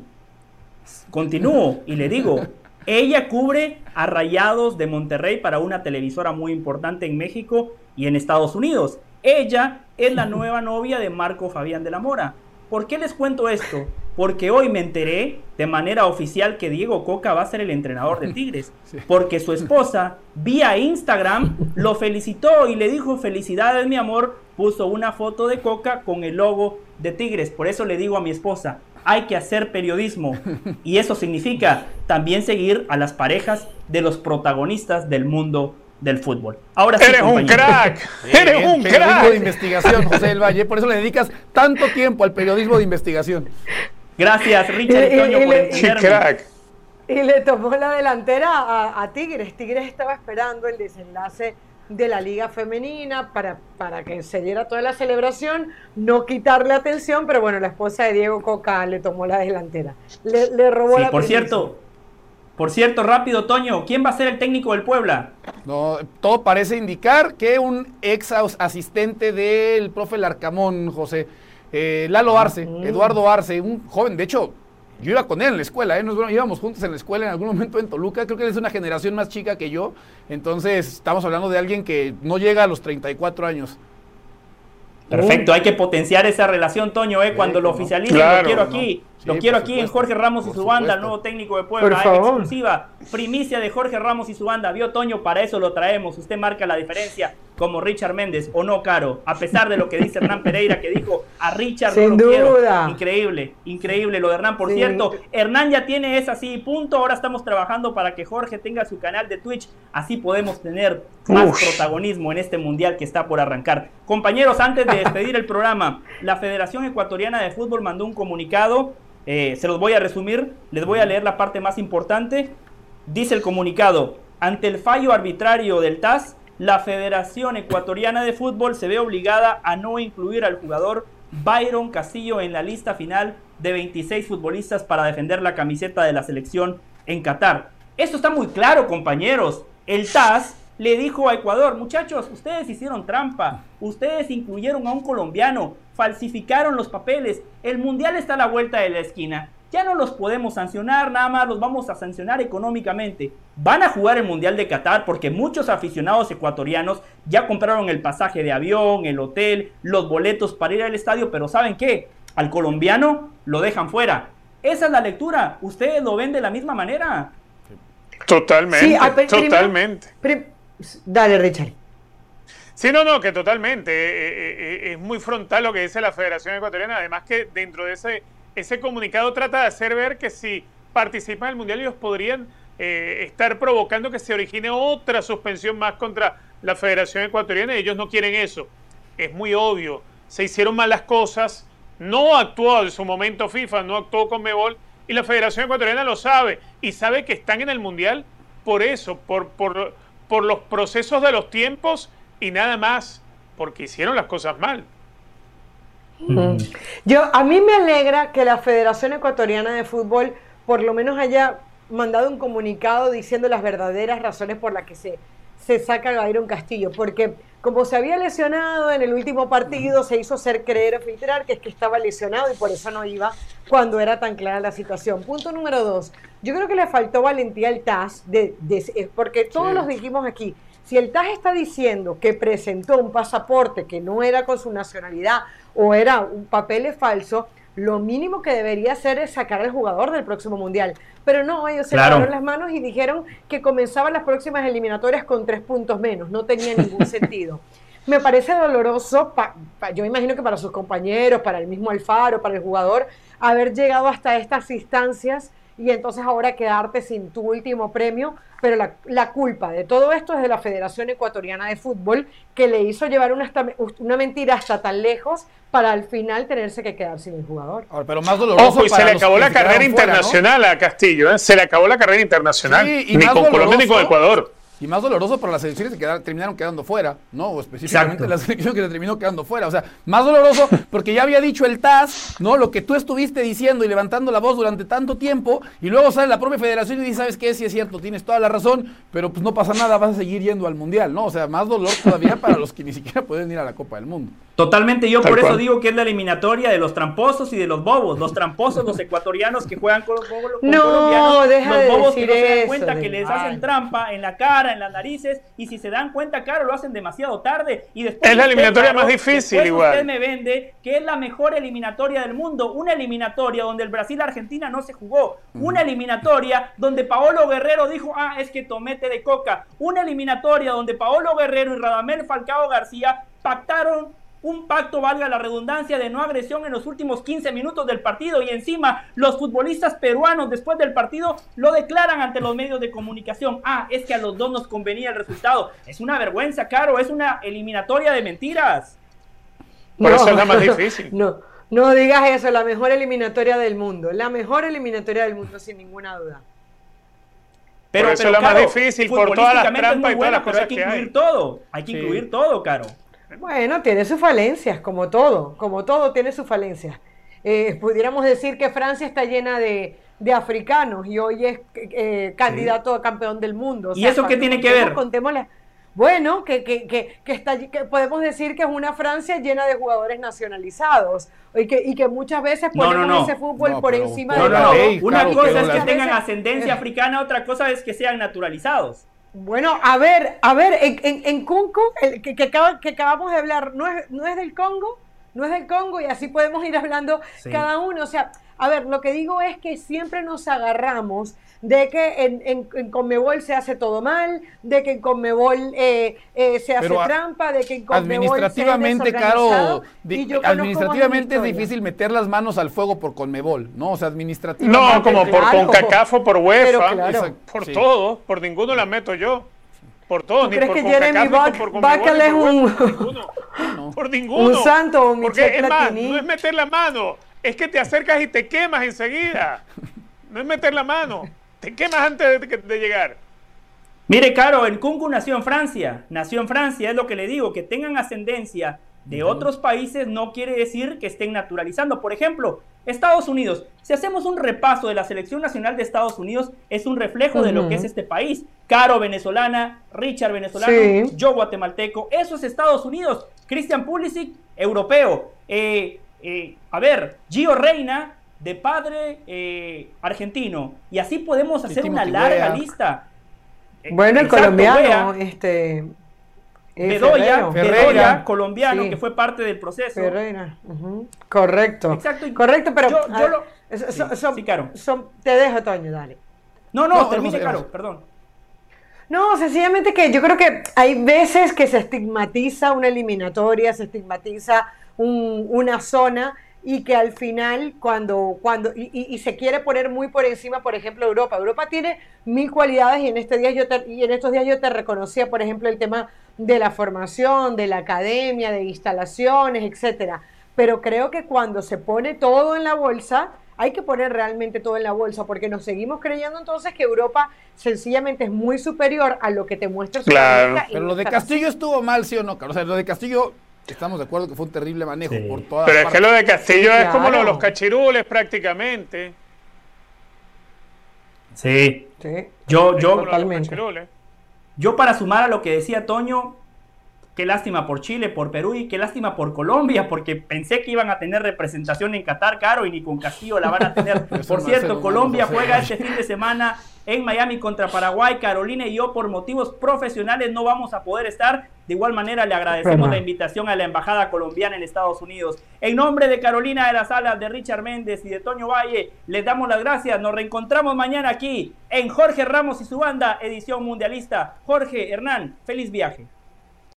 Continúo y le digo, ella cubre a Rayados de Monterrey para una televisora muy importante en México y en Estados Unidos. Ella es la nueva novia de Marco Fabián de la Mora. ¿Por qué les cuento esto? Porque hoy me enteré de manera oficial que Diego Coca va a ser el entrenador de Tigres. Porque su esposa, vía Instagram, lo felicitó y le dijo felicidades mi amor. Puso una foto de Coca con el logo de Tigres. Por eso le digo a mi esposa, hay que hacer periodismo. Y eso significa también seguir a las parejas de los protagonistas del mundo del fútbol. Ahora sí, Eres un crack. Eres un crack. de investigación, José del Valle. Por eso le dedicas tanto tiempo al periodismo de investigación. Gracias, Richard y, Toño, por crack. Y le tomó la delantera a, a Tigres. Tigres estaba esperando el desenlace de la liga femenina para, para que se diera toda la celebración, no quitarle atención, pero bueno, la esposa de Diego Coca le tomó la delantera, le, robó la Por cierto, por cierto, rápido, Toño, ¿quién va a ser el técnico del Puebla? No, todo parece indicar que un ex asistente del profe Larcamón, José. Eh, Lalo Arce, mm. Eduardo Arce, un joven, de hecho, yo iba con él en la escuela, ¿eh? Nos íbamos juntos en la escuela en algún momento en Toluca. Creo que él es una generación más chica que yo. Entonces, estamos hablando de alguien que no llega a los 34 años. Perfecto, hay que potenciar esa relación, Toño, ¿eh? cuando lo oficialicen, lo quiero aquí. Lo quiero aquí en Jorge Ramos y su banda, el nuevo técnico de Puebla, ¿eh? exclusiva, primicia de Jorge Ramos y su banda. Vio Toño, para eso lo traemos. Usted marca la diferencia como Richard Méndez o no, Caro, a pesar de lo que dice Hernán Pereira, que dijo a Richard Sin duda. Increíble, increíble lo de Hernán. Por cierto, Hernán ya tiene esa así, punto. Ahora estamos trabajando para que Jorge tenga su canal de Twitch. Así podemos tener más protagonismo en este mundial que está por arrancar. Compañeros, antes de despedir el programa, la Federación Ecuatoriana de Fútbol mandó un comunicado. Eh, se los voy a resumir, les voy a leer la parte más importante. Dice el comunicado, ante el fallo arbitrario del TAS, la Federación Ecuatoriana de Fútbol se ve obligada a no incluir al jugador Byron Castillo en la lista final de 26 futbolistas para defender la camiseta de la selección en Qatar. Esto está muy claro, compañeros. El TAS le dijo a Ecuador, muchachos, ustedes hicieron trampa, ustedes incluyeron a un colombiano, falsificaron los papeles, el mundial está a la vuelta de la esquina ya no los podemos sancionar, nada más los vamos a sancionar económicamente. Van a jugar el Mundial de Qatar porque muchos aficionados ecuatorianos ya compraron el pasaje de avión, el hotel, los boletos para ir al estadio, pero ¿saben qué? Al colombiano lo dejan fuera. Esa es la lectura. ¿Ustedes lo ven de la misma manera? Totalmente, totalmente. Dale, Richard. Sí, no, no, que totalmente. Eh, eh, eh, es muy frontal lo que dice la Federación Ecuatoriana. Además que dentro de ese, ese comunicado trata de hacer ver que si participan en el Mundial ellos podrían estar provocando que se origine otra suspensión más contra la Federación Ecuatoriana y ellos no quieren eso. Es muy obvio. Se hicieron malas cosas. No actuó en su momento FIFA, no actuó con Mebol y la Federación Ecuatoriana lo sabe y sabe que están en el Mundial por eso, por, por, por los procesos de los tiempos y nada más porque hicieron las cosas mal. Mm. Yo, a mí me alegra que la Federación Ecuatoriana de Fútbol por lo menos haya mandado un comunicado diciendo las verdaderas razones por las que se, se saca a Byron Castillo, porque como se había lesionado en el último partido, se hizo ser creer o filtrar que es que estaba lesionado y por eso no iba cuando era tan clara la situación. Punto número dos, yo creo que le faltó valentía al TAS, de, porque todos los dijimos aquí, si el TAS está diciendo que presentó un pasaporte que no era con su nacionalidad o era un papel falso, lo mínimo que debería hacer es sacar al jugador del próximo mundial. Pero no, ellos se lavaron las manos y dijeron que comenzaban las próximas eliminatorias con tres puntos menos. No tenía ningún sentido. Me parece doloroso, yo imagino que para sus compañeros, para el mismo Alfaro, para el jugador, haber llegado hasta estas instancias y entonces ahora quedarte sin tu último premio, pero la, culpa de todo esto es de la Federación Ecuatoriana de Fútbol, que le hizo llevar una, una mentira hasta tan lejos para al final tenerse que quedar sin el jugador. pero más doloroso Ojo, y se le acabó la carrera internacional a Castillo, ¿eh? se le acabó la carrera internacional, ni con Colombia ni con Ecuador. Y más doloroso para las selecciones que terminaron quedando fuera, ¿no? O específicamente la selección que terminó quedando fuera. O sea, más doloroso porque ya había dicho el TAS, ¿no? Lo que tú estuviste diciendo y levantando la voz durante tanto tiempo, y luego sale la propia federación y dice, ¿sabes qué? Sí es cierto, tienes toda la razón, pero pues no pasa nada, vas a seguir yendo al Mundial, ¿no? O sea, más dolor todavía para los que ni siquiera pueden ir a la Copa del Mundo. Totalmente, yo por eso digo que es la eliminatoria de los tramposos y de los bobos. Los tramposos, los ecuatorianos que juegan con los bobos no, colombianos, los bobos que no se dan cuenta que les hacen trampa en la cara, en las narices, y si se dan cuenta, claro, lo hacen demasiado tarde. Y después es la eliminatoria más difícil, igual. Usted me vende que es la mejor eliminatoria del mundo, una eliminatoria donde el Brasil-Argentina no se jugó, una eliminatoria donde Paolo Guerrero dijo, ah, es que tomete de coca, una eliminatoria donde Paolo Guerrero y Radamel Falcao García pactaron un pacto, valga la redundancia, de no agresión en los últimos 15 minutos del partido y encima los futbolistas peruanos después del partido lo declaran ante los medios de comunicación. Ah, es que a los dos nos convenía el resultado. Es una vergüenza, Caro, es una eliminatoria de mentiras. Por eso es la más difícil. No, no digas eso, la mejor eliminatoria del mundo, la mejor eliminatoria del mundo, sin ninguna duda. Pero, eso es la más difícil por todas las trampas y todas las cosas hay que, incluir todo, hay que incluir todo, Caro. Bueno, tiene sus falencias, como todo, como todo tiene sus falencias. Eh, pudiéramos decir que Francia está llena de, africanos y hoy es eh, candidato a campeón del mundo. ¿Y eso qué tiene que ver? bueno, que, que, que, está, que podemos decir que es una Francia llena de jugadores nacionalizados y que, y que muchas veces ponemos ese fútbol por encima de todo. Una cosa es que tengan ascendencia africana, otra cosa es que sean naturalizados. Bueno, a ver, a ver, en, en, en Kunku, el, que, que, acabamos de hablar, ¿no es, ¿no es del Congo? No es del Congo y así podemos ir hablando cada uno. O sea, a ver, lo que digo es que siempre nos agarramos de que en, en, Conmebol se hace todo mal, de que en Conmebol eh, eh, se hace trampa, de que en Conmebol administrativamente, caro, administrativamente es difícil meter las manos al fuego por Conmebol, ¿no? O sea, administrativamente. No, como por CONCACAF o por UEFA, por todo, por ninguno la meto yo. Por todo, ni crees por que Jeremy Backel es un, por ninguno. Un santo, un Porque es más, no es meter la mano, es que te acercas y te quemas enseguida. No es meter la mano. ¿Qué más antes de, llegar? Mire, Caro, el Kunku nació en Francia. Nació en Francia, es lo que le digo. Que tengan ascendencia de otros países no quiere decir que estén naturalizando. Por ejemplo, Estados Unidos. Si hacemos un repaso de la selección nacional de Estados Unidos, es un reflejo de lo que es este país. Caro venezolana, Richard venezolano, yo guatemalteco. Eso es Estados Unidos. Christian Pulisic, europeo. Eh, eh, a ver, Gio Reina, de padre eh, argentino. Y así podemos hacer una larga lista. Eh, Bueno, el exacto, colombiano, Weah, este. eh, Bedoya. Bedoya, colombiano, Sí. que fue parte del proceso. Ferreira, ujú, Correcto. Exacto, y Correcto, pero. yo- a yo ver, lo- so- Sí, so- son- sí, claro. son- te dejo, Toño, dale. No, no, No, termine, Caro, perdón. No, sencillamente que yo creo que hay veces que se estigmatiza una eliminatoria, se estigmatiza un- una zona y que al final cuando, cuando y, y- y se quiere poner muy por encima, por ejemplo, Europa. Europa tiene mil cualidades y en, este día yo te- y en estos días yo te reconocía, por ejemplo, el tema de la formación, de la academia, de instalaciones, etcétera. Pero creo que cuando se pone todo en la bolsa, hay que poner realmente todo en la bolsa, porque nos seguimos creyendo entonces que Europa sencillamente es muy superior a lo que te muestra Claro. Sudamérica y Pero lo de así. Castillo estuvo mal, ¿sí o no? Carlos? O sea, lo de Castillo, estamos de acuerdo que fue un terrible manejo Sí. por todas Pero es que lo de Castillo Sí, es como lo de los cachirules prácticamente. Sí. Sí. Yo, yo, Totalmente. yo para sumar a lo que decía Toño, qué lástima por Chile, por Perú y qué lástima por Colombia, porque pensé que iban a tener representación en Qatar, Caro, y ni con Castillo la van a tener. Por cierto, Colombia juega este fin de semana en Miami contra Paraguay. Carolina y yo, por motivos profesionales, no vamos a poder estar. De igual manera, le agradecemos la invitación a la Embajada Colombiana en Estados Unidos. En nombre de Carolina de las Alas, de Richard Méndez y de Toño Valle, les damos las gracias. Nos reencontramos mañana aquí en Jorge Ramos y su banda, edición mundialista. Jorge, Hernán, feliz viaje.